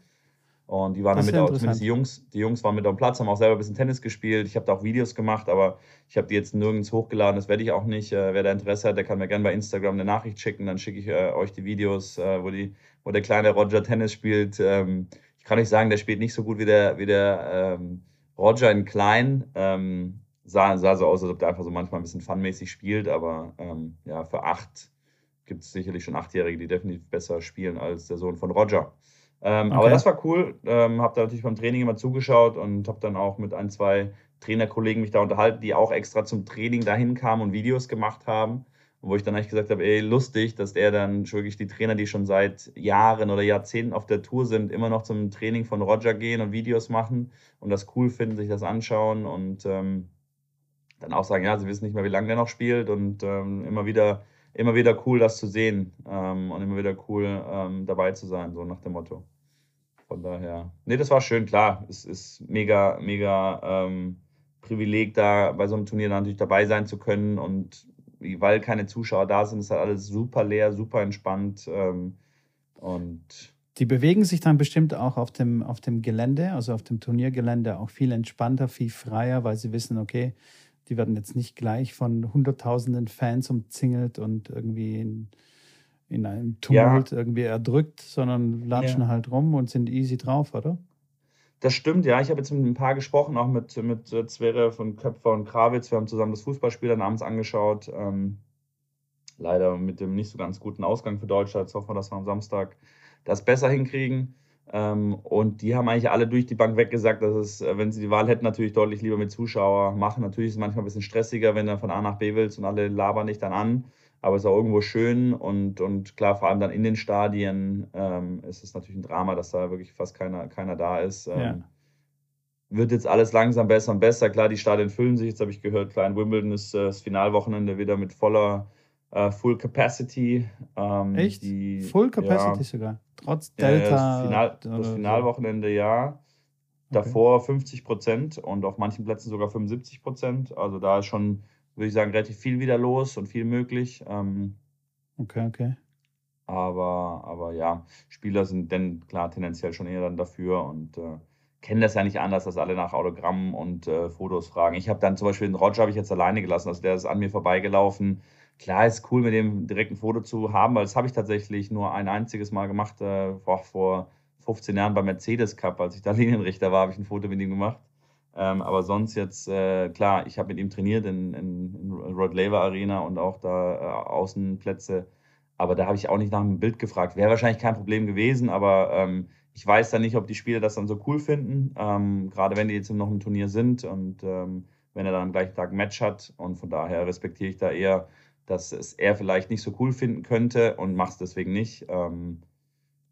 Und die waren das dann mit, auch, zumindest die Jungs, die Jungs waren mit am Platz, haben auch selber ein bisschen Tennis gespielt. Ich habe da auch Videos gemacht, aber ich habe die jetzt nirgends hochgeladen. Das werde ich auch nicht. Äh, wer da Interesse hat, der kann mir gerne bei Instagram eine Nachricht schicken. Dann schicke ich äh, euch die Videos, äh, wo, die, wo der kleine Roger Tennis spielt. Ähm, ich kann euch sagen, der spielt nicht so gut wie der, wie der ähm, Roger in klein ähm, sah, sah so aus, als ob der einfach so manchmal ein bisschen funmäßig spielt, aber ähm, ja, für acht gibt es sicherlich schon Achtjährige, die definitiv besser spielen als der Sohn von Roger. Ähm, okay. Aber das war cool. Ähm, habe da natürlich beim Training immer zugeschaut und habe dann auch mit ein, zwei Trainerkollegen mich da unterhalten, die auch extra zum Training dahin kamen und Videos gemacht haben wo ich dann eigentlich gesagt habe, ey, lustig, dass der dann wirklich die Trainer, die schon seit Jahren oder Jahrzehnten auf der Tour sind, immer noch zum Training von Roger gehen und Videos machen und das cool finden, sich das anschauen und ähm, dann auch sagen, ja, sie wissen nicht mehr, wie lange der noch spielt und ähm, immer wieder immer wieder cool, das zu sehen ähm, und immer wieder cool ähm, dabei zu sein, so nach dem Motto. Von daher, nee, das war schön, klar, es ist mega, mega ähm, Privileg, da bei so einem Turnier natürlich dabei sein zu können und weil keine Zuschauer da sind, ist halt alles super leer, super entspannt. Ähm, und die bewegen sich dann bestimmt auch auf dem, auf dem Gelände, also auf dem Turniergelände, auch viel entspannter, viel freier, weil sie wissen, okay, die werden jetzt nicht gleich von hunderttausenden Fans umzingelt und irgendwie in, in einem Tumult ja. irgendwie erdrückt, sondern latschen ja. halt rum und sind easy drauf, oder? Das stimmt, ja. Ich habe jetzt mit ein paar gesprochen, auch mit, mit äh, Zverev von Köpfer und Krawitz. Wir haben zusammen das Fußballspiel dann abends angeschaut. Ähm, leider mit dem nicht so ganz guten Ausgang für Deutschland. Jetzt hoffen wir, dass wir am Samstag das besser hinkriegen. Ähm, und die haben eigentlich alle durch die Bank weggesagt, dass es, äh, wenn sie die Wahl hätten, natürlich deutlich lieber mit Zuschauer machen. Natürlich ist es manchmal ein bisschen stressiger, wenn du von A nach B willst und alle labern dich dann an aber es ist auch irgendwo schön und, und klar, vor allem dann in den Stadien ähm, ist es natürlich ein Drama, dass da wirklich fast keiner, keiner da ist. Ähm, ja. Wird jetzt alles langsam besser und besser. Klar, die Stadien füllen sich. Jetzt habe ich gehört, Klein Wimbledon ist äh, das Finalwochenende wieder mit voller äh, Full Capacity. Ähm, Echt? Die, Full Capacity ja, sogar. Trotz Delta. das, Final, das Finalwochenende ja. Davor okay. 50 Prozent und auf manchen Plätzen sogar 75 Prozent. Also da ist schon würde ich sagen, relativ viel wieder los und viel möglich. Ähm, okay, okay. Aber, aber ja, Spieler sind denn klar tendenziell schon eher dann dafür und äh, kennen das ja nicht anders, dass alle nach Autogrammen und äh, Fotos fragen. Ich habe dann zum Beispiel den Roger habe ich jetzt alleine gelassen, also der ist an mir vorbeigelaufen. Klar, ist cool, mit dem direkt ein Foto zu haben, weil das habe ich tatsächlich nur ein einziges Mal gemacht, äh, vor, vor 15 Jahren beim Mercedes Cup, als ich da Linienrichter war, habe ich ein Foto mit ihm gemacht. Ähm, aber sonst jetzt, äh, klar, ich habe mit ihm trainiert in, in, in Rod Laver Arena und auch da äh, Außenplätze. Aber da habe ich auch nicht nach einem Bild gefragt. Wäre wahrscheinlich kein Problem gewesen, aber ähm, ich weiß dann nicht, ob die Spieler das dann so cool finden, ähm, gerade wenn die jetzt noch im Turnier sind und ähm, wenn er dann am gleichen Tag ein Match hat. Und von daher respektiere ich da eher, dass es er vielleicht nicht so cool finden könnte und mache es deswegen nicht. Ähm,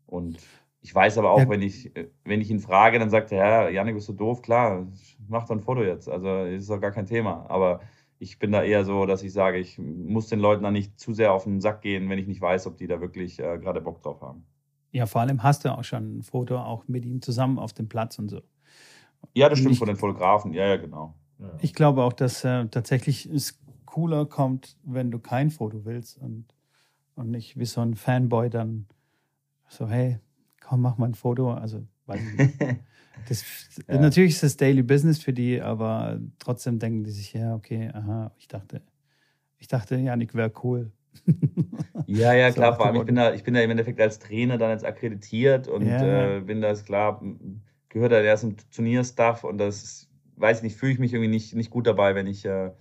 und ich weiß aber auch, ja. wenn, ich, wenn ich ihn frage, dann sagt er, ja, Janik, bist du doof? Klar, mach doch ein Foto jetzt. Also ist doch gar kein Thema. Aber ich bin da eher so, dass ich sage, ich muss den Leuten da nicht zu sehr auf den Sack gehen, wenn ich nicht weiß, ob die da wirklich äh, gerade Bock drauf haben. Ja, vor allem hast du auch schon ein Foto auch mit ihm zusammen auf dem Platz und so. Ja, das stimmt ich, von den Fotografen. Ja, ja, genau. Ja. Ich glaube auch, dass äh, tatsächlich es cooler kommt, wenn du kein Foto willst und, und nicht wie so ein Fanboy dann so, hey, komm, mach mal ein Foto. Also, weiß ich nicht. Das, ja. Natürlich ist das Daily Business für die, aber trotzdem denken die sich, ja, okay, aha, ich dachte, ich dachte, Janik wäre cool. ja, ja, klar, so, vor allem, ich bin, da, ich bin da im Endeffekt als Trainer dann jetzt akkreditiert und ja. äh, bin da, ist klar, gehört da erst zum Turnierstaff und das, ist, weiß ich nicht, fühle ich mich irgendwie nicht, nicht gut dabei, wenn ich, äh, äh,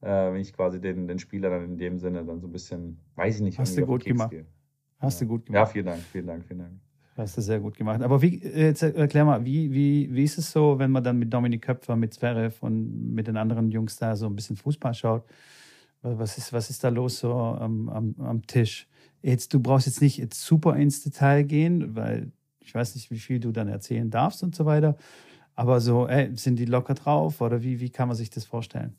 wenn ich quasi den, den Spieler dann in dem Sinne dann so ein bisschen, weiß ich nicht, Hast du gut gemacht. Gehe. Hast ja. du gut gemacht. Ja, vielen Dank, vielen Dank, vielen Dank. Hast du sehr gut gemacht. Aber wie, jetzt erklär mal, wie, wie, wie ist es so, wenn man dann mit Dominik Köpfer, mit Zverev und mit den anderen Jungs da so ein bisschen Fußball schaut? Was ist, was ist da los so am, am, am Tisch? Jetzt, du brauchst jetzt nicht jetzt super ins Detail gehen, weil ich weiß nicht, wie viel du dann erzählen darfst und so weiter. Aber so, ey, sind die locker drauf oder wie, wie kann man sich das vorstellen?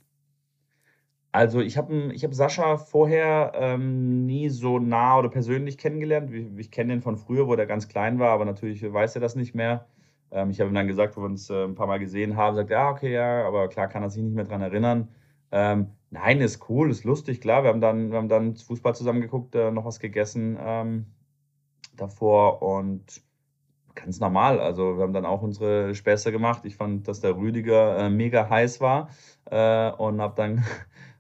Also ich habe ich hab Sascha vorher ähm, nie so nah oder persönlich kennengelernt. Ich, ich kenne ihn von früher, wo er ganz klein war, aber natürlich weiß er das nicht mehr. Ähm, ich habe ihm dann gesagt, wo wir uns äh, ein paar Mal gesehen haben, sagt, ja, okay, ja, aber klar kann er sich nicht mehr daran erinnern. Ähm, nein, ist cool, ist lustig, klar. Wir haben dann, wir haben dann Fußball zusammengeguckt, äh, noch was gegessen ähm, davor und ganz normal. Also wir haben dann auch unsere Späße gemacht. Ich fand, dass der Rüdiger äh, mega heiß war äh, und habe dann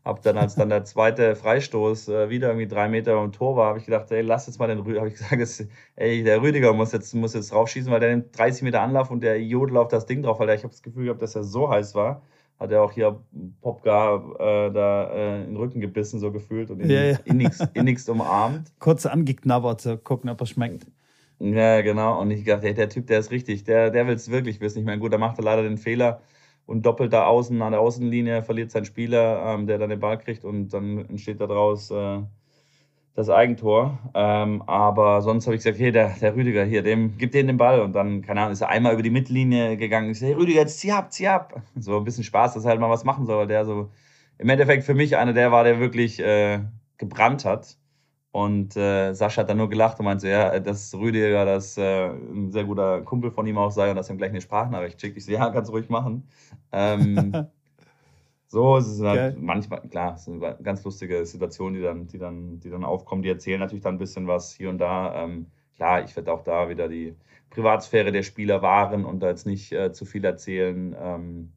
Hab dann, als dann der zweite Freistoß äh, wieder irgendwie drei Meter am Tor war, habe ich gedacht, ey, lass jetzt mal den Rüdiger. Habe ich gesagt, das, ey, der Rüdiger muss jetzt, muss jetzt draufschießen, weil der nimmt 30 Meter Anlauf und der Idiot läuft das Ding drauf, weil ich habe das Gefühl gehabt, dass er so heiß war. Hat er auch hier Popgar äh, da äh, in den Rücken gebissen, so gefühlt und ihn ja, ja. innigst, innigst umarmt. Kurz angeknabbert, so gucken, ob er schmeckt. Ja, genau. Und ich dachte, ey, der Typ, der ist richtig, der, der will es wirklich wissen. Ich meine, gut, da macht er leider den Fehler und doppelter Außen an der Außenlinie verliert sein Spieler, ähm, der dann den Ball kriegt und dann entsteht daraus äh, das Eigentor. Ähm, aber sonst habe ich gesagt, hey, der, der Rüdiger hier, dem gibt den den Ball und dann, keine Ahnung, ist er einmal über die Mittellinie gegangen. Ich sage, hey, Rüdiger, jetzt zieh ab, zieh ab. So ein bisschen Spaß, dass er halt mal was machen soll, der so im Endeffekt für mich einer der war, der wirklich äh, gebrannt hat. Und äh, Sascha hat dann nur gelacht und meinte, ja, dass Rüdiger das äh, ein sehr guter Kumpel von ihm auch sei und dass er ihm gleich eine Sprachnachricht schickt. Ich so, ja, kannst ruhig machen. Ähm, so es ist halt manchmal, klar, es sind ganz lustige Situationen, die dann, die, dann, die dann aufkommen. Die erzählen natürlich dann ein bisschen was hier und da. Ähm, klar, ich werde auch da wieder die Privatsphäre der Spieler wahren und da jetzt nicht äh, zu viel erzählen. Ähm,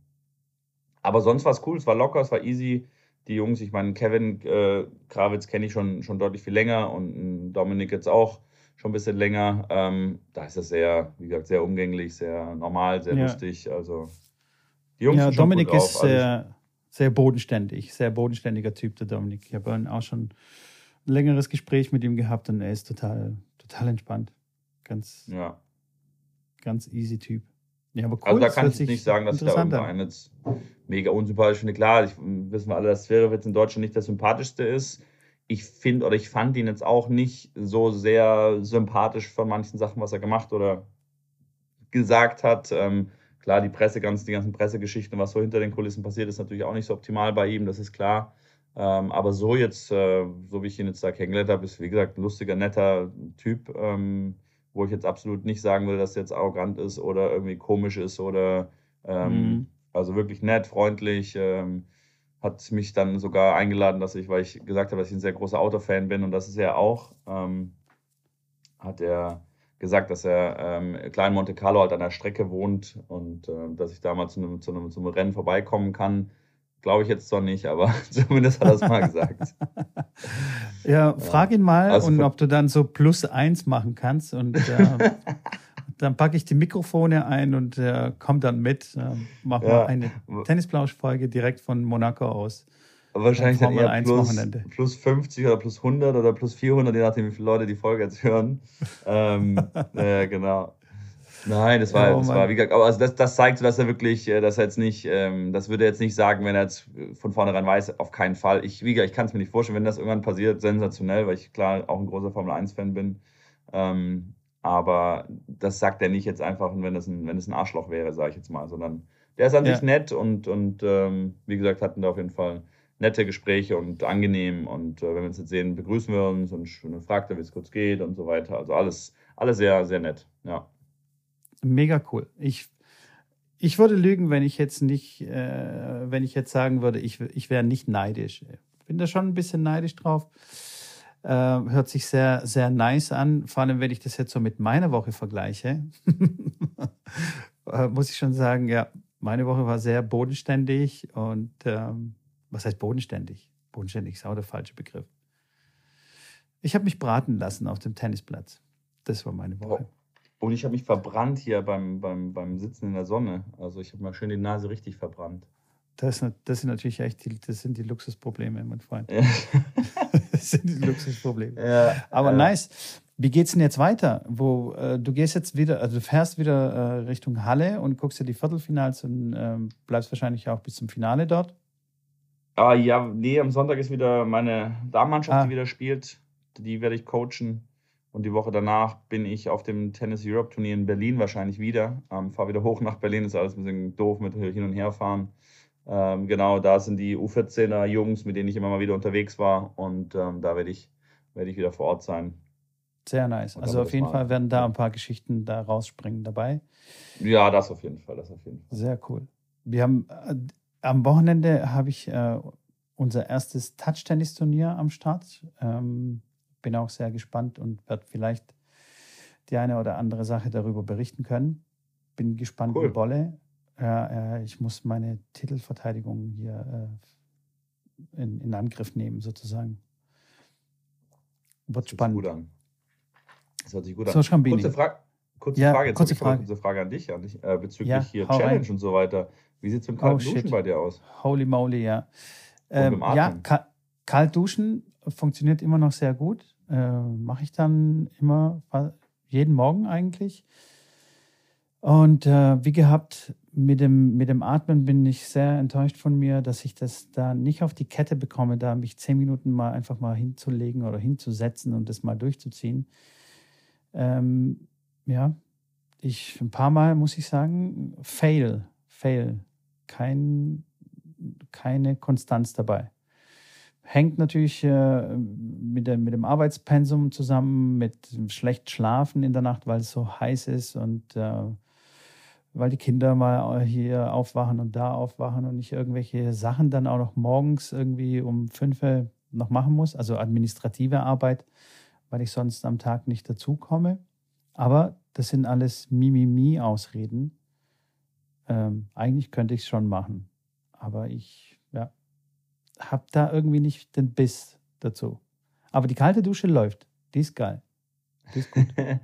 aber sonst war es cool, es war locker, es war easy die Jungs, ich meine, Kevin äh, Krawitz kenne ich schon, schon deutlich viel länger und Dominik jetzt auch schon ein bisschen länger. Ähm, da ist das sehr, wie gesagt, sehr umgänglich, sehr normal, sehr ja. lustig. Also die Jungs ja, sind Dominik ist also sehr, sehr bodenständig, sehr bodenständiger Typ, der Dominik. Ich habe auch schon ein längeres Gespräch mit ihm gehabt und er ist total, total entspannt. Ganz, ja. ganz easy Typ. Ja, aber cool, also da kann ich nicht sagen, dass ich da irgendeinen jetzt mega unsympathisch finde. Klar, ich, wissen wir alle, dass Zverev in Deutschland nicht der sympathischste ist. Ich finde oder ich fand ihn jetzt auch nicht so sehr sympathisch von manchen Sachen, was er gemacht oder gesagt hat. Ähm, klar, die Presse, ganz, die ganzen Pressegeschichten, was so hinter den Kulissen passiert, ist natürlich auch nicht so optimal bei ihm, das ist klar. Ähm, aber so jetzt, äh, so wie ich ihn jetzt da kennengelernt habe, ist wie gesagt ein lustiger, netter Typ. Ähm, wo ich jetzt absolut nicht sagen will, dass er jetzt arrogant ist oder irgendwie komisch ist oder ähm, mhm. Also wirklich nett, freundlich. Ähm, hat mich dann sogar eingeladen, dass ich, weil ich gesagt habe, dass ich ein sehr großer Autofan bin und das ist er auch, ähm, hat er gesagt, dass er ähm, klein Monte Carlo halt an der Strecke wohnt und äh, dass ich da mal zu einem, zu, einem, Rennen vorbeikommen kann. Glaube ich jetzt zwar nicht, aber zumindest hat er es mal gesagt. ja, frag ihn mal also, und ob du dann so plus eins machen kannst und äh, dann packe ich die Mikrofone ein und äh, komme dann mit. Äh, machen ja. wir eine Tennisplausch-Folge direkt von Monaco aus. Wahrscheinlich dann eher plus, plus 50 oder plus 100 oder plus 400, je nachdem, wie viele Leute die Folge jetzt hören. ähm, äh, genau. Nein, das war, oh, das war wie gesagt, aber also das, das zeigt, dass er wirklich, äh, dass er jetzt nicht, ähm, das würde er jetzt nicht sagen, wenn er jetzt von vornherein weiß, auf keinen Fall. Ich, wie gesagt, ich kann es mir nicht vorstellen, wenn das irgendwann passiert, sensationell, weil ich klar auch ein großer Formel 1-Fan bin. Ähm, aber das sagt er nicht jetzt einfach, wenn es ein, wenn es ein Arschloch wäre, sage ich jetzt mal, sondern der ist an ja. sich nett und, und ähm, wie gesagt, hatten da auf jeden Fall nette Gespräche und angenehm. Und äh, wenn wir uns jetzt sehen, begrüßen wir uns und fragt er, wie es kurz geht und so weiter. Also alles, alles sehr, sehr nett. Ja. Mega cool. Ich, ich würde lügen, wenn ich jetzt nicht, äh, wenn ich jetzt sagen würde, ich, ich wäre nicht neidisch. Ich bin da schon ein bisschen neidisch drauf. Äh, hört sich sehr, sehr nice an. Vor allem, wenn ich das jetzt so mit meiner Woche vergleiche, äh, muss ich schon sagen, ja, meine Woche war sehr bodenständig und ähm, was heißt bodenständig? Bodenständig ist auch der falsche Begriff. Ich habe mich braten lassen auf dem Tennisplatz. Das war meine Woche. Oh. Und ich habe mich verbrannt hier beim, beim, beim Sitzen in der Sonne. Also ich habe mal schön die Nase richtig verbrannt. Das, das sind natürlich echt die, das sind die Luxusprobleme, mein Freund. Ja. das sind die Luxusprobleme. Ja, Aber ja. nice. Wie geht's denn jetzt weiter? Wo äh, du gehst jetzt wieder, also du fährst wieder äh, Richtung Halle und guckst dir die Viertelfinals und äh, bleibst wahrscheinlich auch bis zum Finale dort. Ah, ja, nee, am Sonntag ist wieder meine Damenmannschaft, ah. die wieder spielt. Die werde ich coachen. Und die Woche danach bin ich auf dem Tennis Europe Turnier in Berlin wahrscheinlich wieder. Ähm, Fahre wieder hoch nach Berlin, ist alles ein bisschen doof mit hin und her fahren. Ähm, genau, da sind die U14er Jungs, mit denen ich immer mal wieder unterwegs war. Und ähm, da werde ich, werde ich wieder vor Ort sein. Sehr nice. Also auf jeden Fall werden da ein paar Geschichten da rausspringen dabei. Ja, das auf jeden Fall, das auf jeden Fall. Sehr cool. Wir haben äh, am Wochenende habe ich äh, unser erstes Touch-Tennis-Turnier am Start. Ähm, bin auch sehr gespannt und werde vielleicht die eine oder andere Sache darüber berichten können. Bin gespannt cool. wie Bolle. Äh, ich muss meine Titelverteidigung hier äh, in, in, Angriff nehmen, sozusagen. Wird das spannend. Gut an. Das hört sich gut an. So, kurze, Fra kurze ja, Frage, jetzt kurze Frage. kurze Frage an dich, an dich äh, bezüglich ja, hier Challenge rein. und so weiter. Wie sieht es mit dem kalten oh, Duschen bei dir aus? Holy moly, ja. Ähm, ja, ka kalt duschen funktioniert immer noch sehr gut. Äh, Mache ich dann immer jeden Morgen eigentlich. Und äh, wie gehabt, mit dem, mit dem Atmen bin ich sehr enttäuscht von mir, dass ich das da nicht auf die Kette bekomme, da mich zehn Minuten mal einfach mal hinzulegen oder hinzusetzen und das mal durchzuziehen. Ähm, ja, ich ein paar Mal muss ich sagen, fail, fail kein, keine Konstanz dabei. Hängt natürlich äh, mit, der, mit dem Arbeitspensum zusammen, mit schlecht Schlafen in der Nacht, weil es so heiß ist und äh, weil die Kinder mal hier aufwachen und da aufwachen und ich irgendwelche Sachen dann auch noch morgens irgendwie um fünf noch machen muss, also administrative Arbeit, weil ich sonst am Tag nicht dazukomme. Aber das sind alles Mimimi-Ausreden, ähm, eigentlich könnte ich es schon machen, aber ich ja, habe da irgendwie nicht den Biss dazu. Aber die kalte Dusche läuft. Die ist geil. Die ist gut.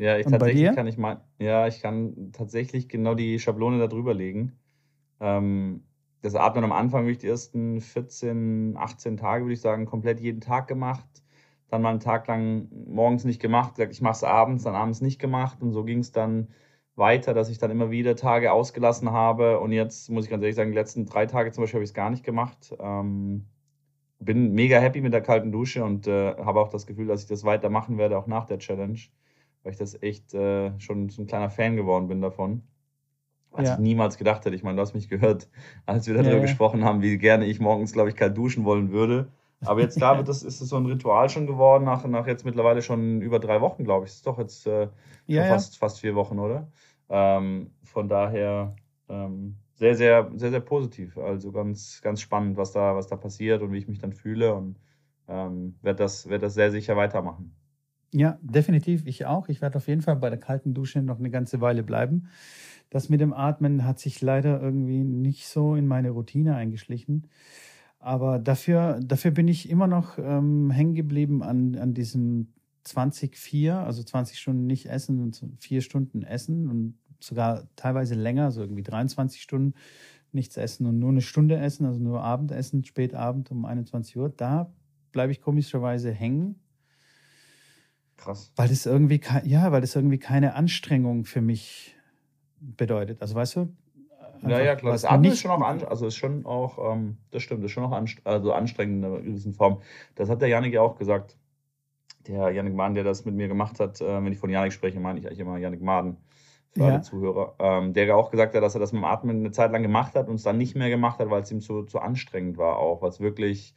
ja, ich Und tatsächlich kann ich mal, ja, ich kann tatsächlich genau die Schablone da drüber legen. Ähm, das Atmen am Anfang habe ich die ersten 14, 18 Tage, würde ich sagen, komplett jeden Tag gemacht. Dann mal einen Tag lang morgens nicht gemacht, gesagt, ich mache es abends, dann abends nicht gemacht. Und so ging es dann weiter, dass ich dann immer wieder Tage ausgelassen habe. Und jetzt muss ich ganz ehrlich sagen, die letzten drei Tage zum Beispiel habe ich es gar nicht gemacht. Ähm, bin mega happy mit der kalten Dusche und äh, habe auch das Gefühl, dass ich das weitermachen werde, auch nach der Challenge, weil ich das echt äh, schon so ein kleiner Fan geworden bin davon. Was ja. ich niemals gedacht hätte. Ich meine, du hast mich gehört, als wir darüber ja, gesprochen haben, wie gerne ich morgens, glaube ich, kalt duschen wollen würde. Aber jetzt, klar, wird das, ist es so ein Ritual schon geworden, nach, nach jetzt mittlerweile schon über drei Wochen, glaube ich. Das ist doch jetzt äh, fast, fast vier Wochen, oder? Ähm, von daher ähm, sehr, sehr, sehr, sehr positiv. Also ganz, ganz spannend, was da, was da passiert und wie ich mich dann fühle und ähm, werde das, werd das sehr sicher weitermachen. Ja, definitiv. Ich auch. Ich werde auf jeden Fall bei der kalten Dusche noch eine ganze Weile bleiben. Das mit dem Atmen hat sich leider irgendwie nicht so in meine Routine eingeschlichen. Aber dafür, dafür bin ich immer noch ähm, hängen geblieben an, an diesem 20-4, also 20 Stunden nicht essen und vier Stunden essen und sogar teilweise länger, so irgendwie 23 Stunden nichts essen und nur eine Stunde essen, also nur Abendessen, Spätabend um 21 Uhr. Da bleibe ich komischerweise hängen. Krass. Weil das irgendwie, ja, weil das irgendwie keine Anstrengung für mich bedeutet. Also weißt du? Ja, ja, klar. Das Atmen ist schon auch, an, also ist schon auch, ähm, das stimmt, ist schon auch anst also anstrengend in einer gewissen Form. Das hat der Janik ja auch gesagt. Der Janik Maden, der das mit mir gemacht hat, äh, wenn ich von Janik spreche, meine ich eigentlich immer Janik Maden für ja. alle Zuhörer, ähm, der ja auch gesagt hat, dass er das mit dem Atmen eine Zeit lang gemacht hat und es dann nicht mehr gemacht hat, weil es ihm zu, zu anstrengend war auch, weil es wirklich,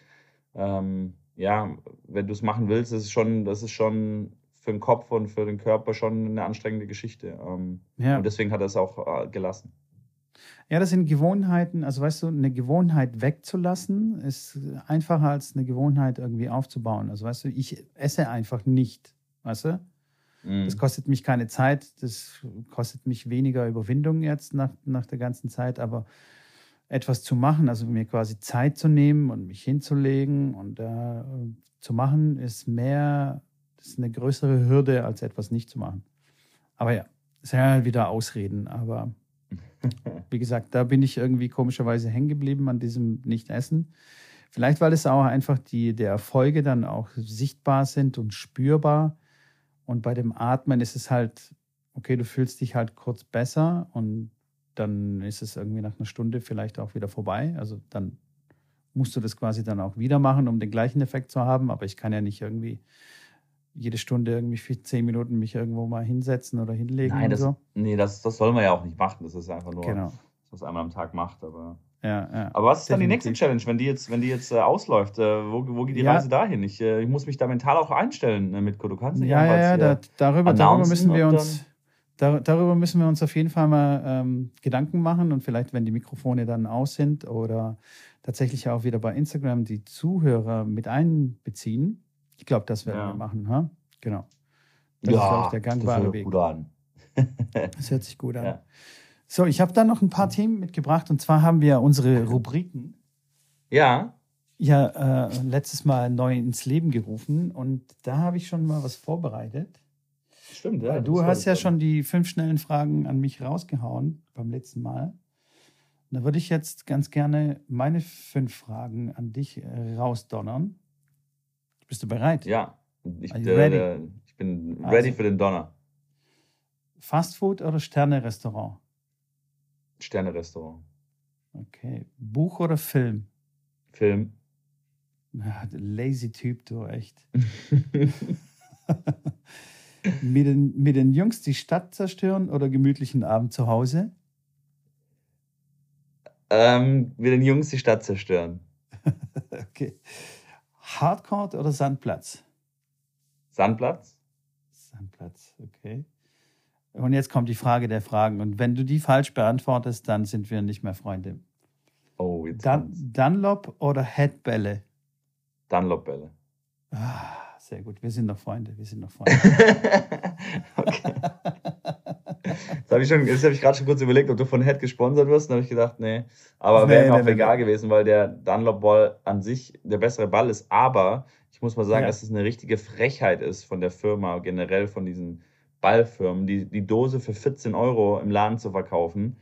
ähm, ja, wenn du es machen willst, ist es schon, das ist schon für den Kopf und für den Körper schon eine anstrengende Geschichte. Ähm, ja. Und deswegen hat er es auch äh, gelassen. Ja, das sind Gewohnheiten. Also weißt du, eine Gewohnheit wegzulassen ist einfacher als eine Gewohnheit irgendwie aufzubauen. Also weißt du, ich esse einfach nicht, weißt du? Mhm. Das kostet mich keine Zeit, das kostet mich weniger Überwindung jetzt nach, nach der ganzen Zeit, aber etwas zu machen, also mir quasi Zeit zu nehmen und mich hinzulegen und äh, zu machen, ist mehr, das ist eine größere Hürde, als etwas nicht zu machen. Aber ja, es sind halt wieder Ausreden, aber wie gesagt, da bin ich irgendwie komischerweise hängen geblieben an diesem Nicht-Essen. Vielleicht, weil es auch einfach die, die Erfolge dann auch sichtbar sind und spürbar. Und bei dem Atmen ist es halt, okay, du fühlst dich halt kurz besser und dann ist es irgendwie nach einer Stunde vielleicht auch wieder vorbei. Also dann musst du das quasi dann auch wieder machen, um den gleichen Effekt zu haben. Aber ich kann ja nicht irgendwie jede Stunde irgendwie für zehn Minuten mich irgendwo mal hinsetzen oder hinlegen. Nein, das, so. nee, das, das soll man ja auch nicht machen. Das ist einfach nur, genau. dass man es einmal am Tag macht. Aber, ja, ja. aber was ist dann die nächste Challenge, wenn die jetzt, wenn die jetzt äh, ausläuft? Äh, wo, wo geht die ja. Reise dahin? Ich, äh, ich muss mich da mental auch einstellen, äh, Mitko. Du kannst nicht Ja, ja, ja da, darüber, darüber müssen wir uns. Da, darüber müssen wir uns auf jeden Fall mal ähm, Gedanken machen und vielleicht, wenn die Mikrofone dann aus sind oder tatsächlich auch wieder bei Instagram die Zuhörer mit einbeziehen. Ich glaube, das werden ja. wir machen. Ha? Genau. Das ja, ist, der gangbare das Weg. Gut an. das hört sich gut an. Ja. So, ich habe da noch ein paar Themen mitgebracht und zwar haben wir unsere Rubriken. Ja. Ja, äh, letztes Mal neu ins Leben gerufen und da habe ich schon mal was vorbereitet. Stimmt, ja. Du hast ja schon die fünf schnellen Fragen an mich rausgehauen beim letzten Mal. Da würde ich jetzt ganz gerne meine fünf Fragen an dich äh, rausdonnern. Bist du bereit? Ja. Ich, äh, ich bin ready also, für den Donner. Fastfood oder Sterne-Restaurant? Sterne-Restaurant. Okay. Buch oder Film? Film. Ja, lazy Typ, du, echt. mit, den, mit den Jungs die Stadt zerstören oder gemütlichen Abend zu Hause? Ähm, mit den Jungs die Stadt zerstören. okay. Hardcore oder Sandplatz? Sandplatz? Sandplatz, okay. Und jetzt kommt die Frage der Fragen. Und wenn du die falsch beantwortest, dann sind wir nicht mehr Freunde. Oh, jetzt Dun Dunlop oder Headbälle? Dunlop-Bälle. Ah, sehr gut. Wir sind noch Freunde. Wir sind noch Freunde. okay. Das habe ich, schon, hab ich gerade schon kurz überlegt, ob du von Head gesponsert wirst. Dann habe ich gedacht, nee. Aber wäre nee, mir auch nee, egal nee. gewesen, weil der Dunlop-Ball an sich der bessere Ball ist. Aber ich muss mal sagen, ja. dass es eine richtige Frechheit ist von der Firma, generell von diesen Ballfirmen, die, die Dose für 14 Euro im Laden zu verkaufen.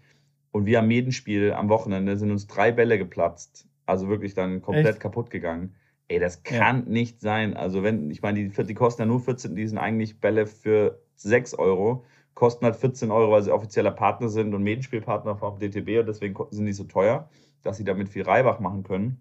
Und wir am Medenspiel am Wochenende sind uns drei Bälle geplatzt. Also wirklich dann komplett Echt? kaputt gegangen. Ey, das kann ja. nicht sein. Also wenn, ich meine, die, die kosten ja nur 14, die sind eigentlich Bälle für 6 Euro kosten halt 14 Euro, weil sie offizieller Partner sind und Medienspielpartner vom DTB und deswegen sind die so teuer, dass sie damit viel Reibach machen können.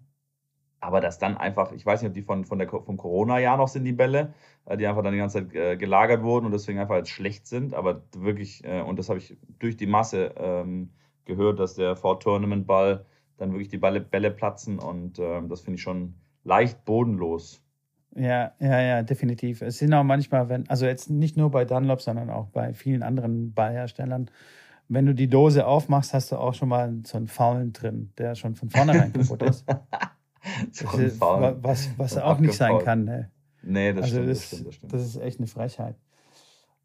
Aber das dann einfach, ich weiß nicht, ob die von, von der, vom Corona-Jahr noch sind, die Bälle, äh, die einfach dann die ganze Zeit äh, gelagert wurden und deswegen einfach jetzt schlecht sind. Aber wirklich, äh, und das habe ich durch die Masse ähm, gehört, dass der Ford-Tournament-Ball dann wirklich die Bälle, Bälle platzen und ähm, das finde ich schon leicht bodenlos. Ja, ja, ja, definitiv. Es sind auch manchmal, wenn, also jetzt nicht nur bei Dunlop, sondern auch bei vielen anderen Ballherstellern, wenn du die Dose aufmachst, hast du auch schon mal so einen Faulen drin, der schon von vornherein kaputt ist. so ist was was auch nicht sein kann. Ne? Nee, das, also stimmt, das, das, stimmt, das stimmt. Das ist echt eine Frechheit.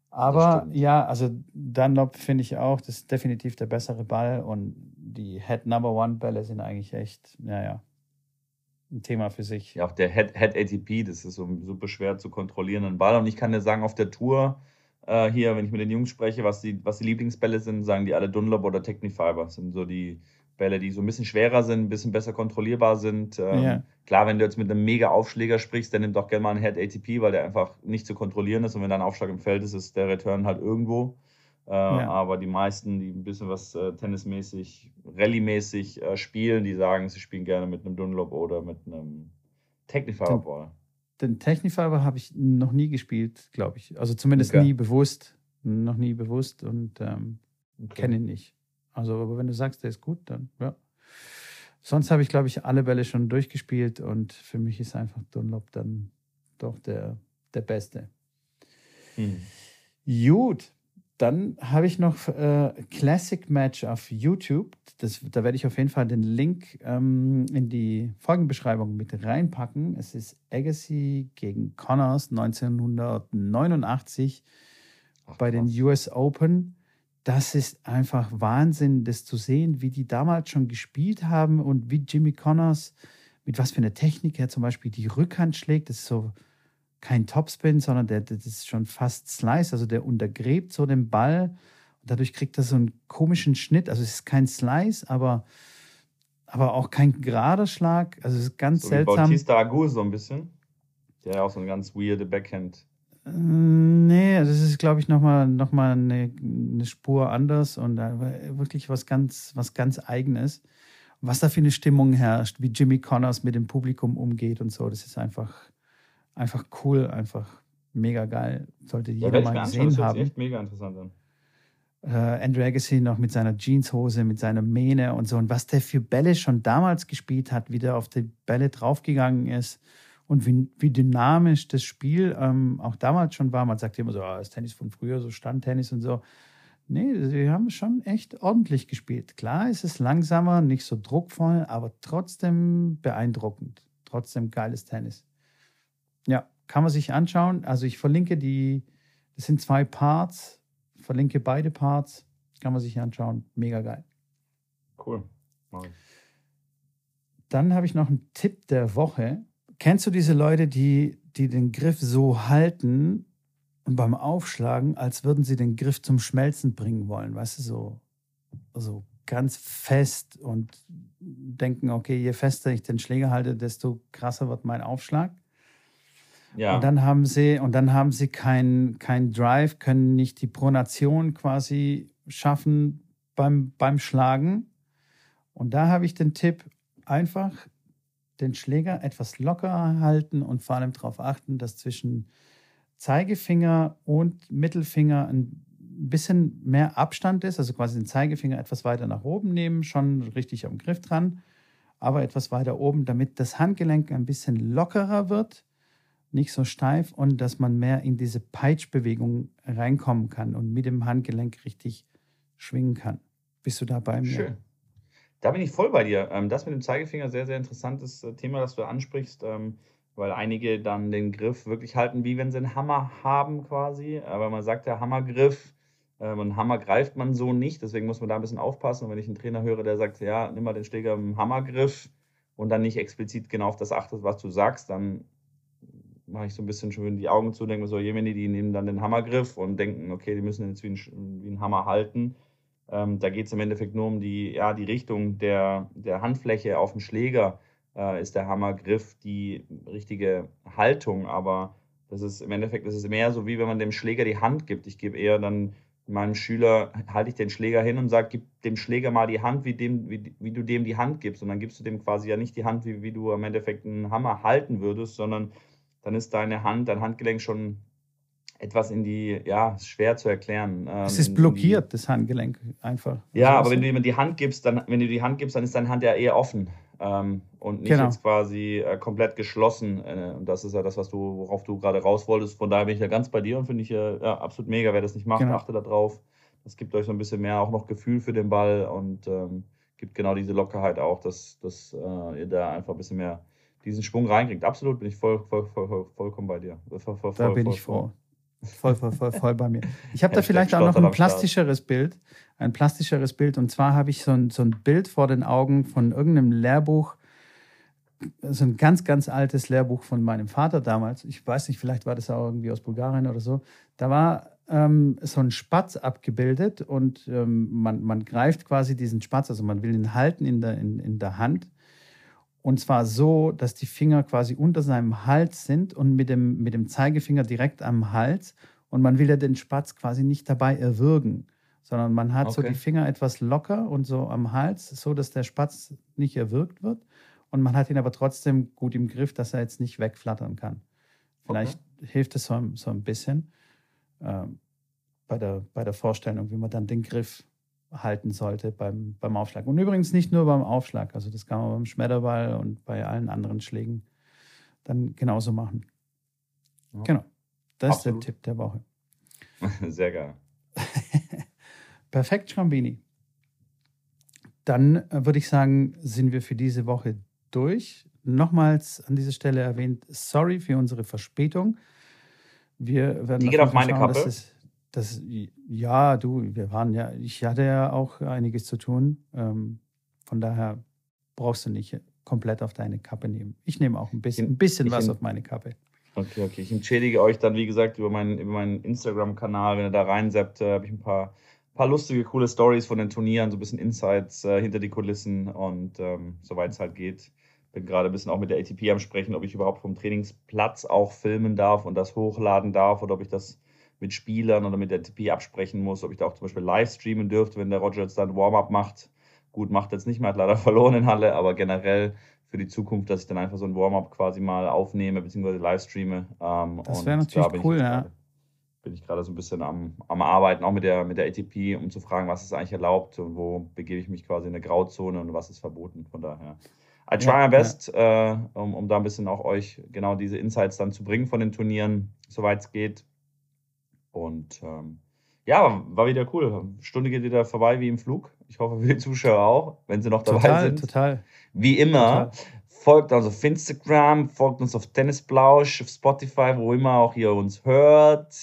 Aber ja, also Dunlop finde ich auch, das ist definitiv der bessere Ball und die Head Number One Bälle sind eigentlich echt, naja, ein Thema für sich. Ja, auch der Head, Head ATP, das ist so super schwer zu kontrollierenden Ball. Und ich kann dir sagen, auf der Tour äh, hier, wenn ich mit den Jungs spreche, was die, was die Lieblingsbälle sind, sagen die alle Dunlop oder Technifiber. Das sind so die Bälle, die so ein bisschen schwerer sind, ein bisschen besser kontrollierbar sind. Ähm, ja. Klar, wenn du jetzt mit einem mega Aufschläger sprichst, dann nimm doch gerne mal einen Head ATP, weil der einfach nicht zu kontrollieren ist. Und wenn da ein Aufschlag im Feld ist, ist der Return halt irgendwo. Äh, ja. Aber die meisten, die ein bisschen was äh, tennismäßig, rallymäßig äh, spielen, die sagen, sie spielen gerne mit einem Dunlop oder mit einem Technifiber Ball. Den, den Technifiber habe ich noch nie gespielt, glaube ich. Also zumindest okay. nie bewusst. Noch nie bewusst und ähm, okay. kenne ihn nicht. Also, aber wenn du sagst, der ist gut, dann ja. Sonst habe ich, glaube ich, alle Bälle schon durchgespielt und für mich ist einfach Dunlop dann doch der, der Beste. Hm. Gut, dann habe ich noch äh, Classic Match auf YouTube. Das, da werde ich auf jeden Fall den Link ähm, in die Folgenbeschreibung mit reinpacken. Es ist Agassi gegen Connors 1989 Ach, bei den US Open das ist einfach Wahnsinn, das zu sehen, wie die damals schon gespielt haben und wie Jimmy Connors, mit was für einer Technik er zum Beispiel die Rückhand schlägt. Das ist so kein Topspin, sondern der, das ist schon fast Slice, also der untergräbt so den Ball und dadurch kriegt er so einen komischen Schnitt. Also es ist kein Slice, aber, aber auch kein gerader Schlag. Also es ist ganz so seltsam. Wie Bautista Agu so ein bisschen, der auch so eine ganz weirde Backhand Nee, das ist, glaube ich, nochmal noch mal eine, eine Spur anders und wirklich was ganz, was ganz Eigenes. Was da für eine Stimmung herrscht, wie Jimmy Connors mit dem Publikum umgeht und so, das ist einfach, einfach cool, einfach mega geil. Sollte jeder ja, mal gesehen das haben. Echt mega interessant an. Äh, Andrew Agassi noch mit seiner Jeanshose, mit seiner Mähne und so. Und was der für Bälle schon damals gespielt hat, wie der auf die Bälle draufgegangen ist und wie, wie dynamisch das Spiel ähm, auch damals schon war. Man sagt immer so, ah, das Tennis von früher, so Standtennis und so. Nee, sie haben schon echt ordentlich gespielt. Klar ist es langsamer, nicht so druckvoll, aber trotzdem beeindruckend. Trotzdem geiles Tennis. Ja, kann man sich anschauen. Also ich verlinke die, das sind zwei Parts, verlinke beide Parts, kann man sich anschauen. Mega geil. Cool. Dann habe ich noch einen Tipp der Woche. Kennst du diese Leute, die, die den Griff so halten und beim Aufschlagen, als würden sie den Griff zum Schmelzen bringen wollen? Weißt du, so, so ganz fest und denken, okay, je fester ich den Schläger halte, desto krasser wird mein Aufschlag. Ja. Und dann haben sie, und dann haben sie keinen kein Drive, können nicht die Pronation quasi schaffen beim, beim Schlagen. Und da habe ich den Tipp, einfach den Schläger etwas lockerer halten und vor allem darauf achten, dass zwischen Zeigefinger und Mittelfinger ein bisschen mehr Abstand ist, also quasi den Zeigefinger etwas weiter nach oben nehmen, schon richtig am Griff dran, aber etwas weiter oben, damit das Handgelenk ein bisschen lockerer wird, nicht so steif und dass man mehr in diese Peitschbewegung reinkommen kann und mit dem Handgelenk richtig schwingen kann. Bist du da bei mir? Schön. Da bin ich voll bei dir. Ähm, das mit dem Zeigefinger, sehr, sehr interessantes äh, Thema, das du ansprichst, ähm, weil einige dann den Griff wirklich halten, wie wenn sie einen Hammer haben quasi. Aber man sagt ja Hammergriff, ähm, einen Hammer greift man so nicht, deswegen muss man da ein bisschen aufpassen. Und wenn ich einen Trainer höre, der sagt, ja, nimm mal den Schläger im Hammergriff und dann nicht explizit genau auf das achtest, was du sagst, dann mache ich so ein bisschen schon die Augen zu, denke mir so, jemini, die nehmen dann den Hammergriff und denken, okay, die müssen jetzt wie ein, wie ein Hammer halten. Ähm, da geht es im Endeffekt nur um die, ja, die Richtung der, der Handfläche auf dem Schläger. Äh, ist der Hammergriff die richtige Haltung, aber das ist im Endeffekt das ist mehr so, wie wenn man dem Schläger die Hand gibt. Ich gebe eher dann meinem Schüler, halte ich den Schläger hin und sage, gib dem Schläger mal die Hand, wie, dem, wie, wie du dem die Hand gibst. Und dann gibst du dem quasi ja nicht die Hand, wie, wie du im Endeffekt einen Hammer halten würdest, sondern dann ist deine Hand, dein Handgelenk schon etwas in die, ja, schwer zu erklären. Ähm, es ist blockiert, das Handgelenk einfach. Ja, aber wenn du jemand die Hand gibst, dann, wenn du die Hand gibst, dann ist deine Hand ja eher offen ähm, und nicht genau. jetzt quasi äh, komplett geschlossen. Äh, und das ist ja das, was du, worauf du gerade raus wolltest. Von daher bin ich ja ganz bei dir und finde ich äh, ja, absolut mega. Wer das nicht macht, genau. achte da drauf. Das gibt euch so ein bisschen mehr auch noch Gefühl für den Ball und ähm, gibt genau diese Lockerheit auch, dass, dass äh, ihr da einfach ein bisschen mehr diesen Schwung reinkriegt. Absolut, bin ich voll, voll, voll, vollkommen bei dir. Voll, voll, da bin ich froh. Voll, voll, voll, voll bei mir. Ich habe da vielleicht auch noch ein plastischeres Bild. Ein plastischeres Bild. Und zwar habe ich so ein, so ein Bild vor den Augen von irgendeinem Lehrbuch, so ein ganz, ganz altes Lehrbuch von meinem Vater damals. Ich weiß nicht, vielleicht war das auch irgendwie aus Bulgarien oder so. Da war ähm, so ein Spatz abgebildet und ähm, man, man greift quasi diesen Spatz, also man will ihn halten in der, in, in der Hand und zwar so, dass die Finger quasi unter seinem Hals sind und mit dem, mit dem Zeigefinger direkt am Hals. Und man will ja den Spatz quasi nicht dabei erwürgen, sondern man hat okay. so die Finger etwas locker und so am Hals, so dass der Spatz nicht erwürgt wird. Und man hat ihn aber trotzdem gut im Griff, dass er jetzt nicht wegflattern kann. Vielleicht okay. hilft es so, so ein bisschen äh, bei, der, bei der Vorstellung, wie man dann den Griff halten sollte beim, beim Aufschlag. Und übrigens nicht nur beim Aufschlag, also das kann man beim Schmetterball und bei allen anderen Schlägen dann genauso machen. Ja. Genau. Das Absolut. ist der Tipp der Woche. Sehr geil. Perfekt, Schrambini. Dann äh, würde ich sagen, sind wir für diese Woche durch. Nochmals an dieser Stelle erwähnt, sorry für unsere Verspätung. Wir werden Die geht auf meine schauen, Kappe. Das, ja, du, wir waren ja, ich hatte ja auch einiges zu tun. Ähm, von daher brauchst du nicht komplett auf deine Kappe nehmen. Ich nehme auch ein bisschen, ein bisschen was auf meine Kappe. Okay, okay. Ich entschädige euch dann, wie gesagt, über meinen, über meinen Instagram-Kanal. Wenn ihr da reinseppt, äh, habe ich ein paar, paar lustige, coole Stories von den Turnieren, so ein bisschen Insights äh, hinter die Kulissen und ähm, soweit es halt geht. Bin gerade ein bisschen auch mit der ATP am Sprechen, ob ich überhaupt vom Trainingsplatz auch filmen darf und das hochladen darf oder ob ich das mit Spielern oder mit der TP absprechen muss, ob ich da auch zum Beispiel live streamen dürfte, wenn der Roger jetzt dann Warm-up macht. Gut, macht jetzt nicht mehr, hat leider verloren in Halle, aber generell für die Zukunft, dass ich dann einfach so ein Warm-up quasi mal aufnehme, beziehungsweise live streame. Ähm, das wäre natürlich da cool, ja. bin ich gerade so ein bisschen am, am Arbeiten, auch mit der, mit der ATP, um zu fragen, was ist eigentlich erlaubt und wo begebe ich mich quasi in eine Grauzone und was ist verboten. Von daher. I try ja, my best, ja. äh, um, um da ein bisschen auch euch genau diese Insights dann zu bringen von den Turnieren, soweit es geht. Und ähm, ja, war wieder cool. Stunde geht wieder vorbei wie im Flug. Ich hoffe für die Zuschauer auch, wenn sie noch dabei total, sind. Total. Wie immer, total. folgt uns auf Instagram, folgt uns auf Tennisblausch, auf Spotify, wo immer auch ihr uns hört.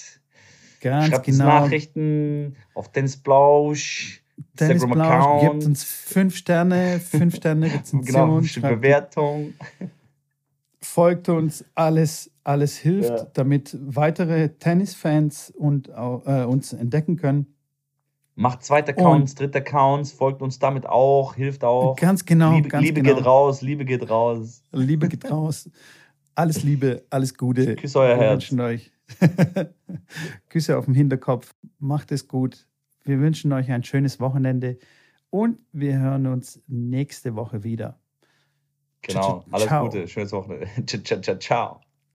Ganz Schreibt genau. uns Nachrichten auf Tennisblausch. Tennisblausch, gebt uns fünf Sterne, fünf Sterne Rezension. genau, Bewertung folgt uns, alles, alles hilft, ja. damit weitere Tennisfans und, äh, uns entdecken können. Macht zweite Accounts, und dritte Accounts, folgt uns damit auch, hilft auch. Ganz genau. Liebe, ganz Liebe genau. geht raus, Liebe geht raus. Liebe geht raus. Alles Liebe, alles Gute. Küsse euer Wir Herz. wünschen euch Küsse auf dem Hinterkopf. Macht es gut. Wir wünschen euch ein schönes Wochenende und wir hören uns nächste Woche wieder. Genau, alles Ciao. Gute, schönes Wochenende. Ciao.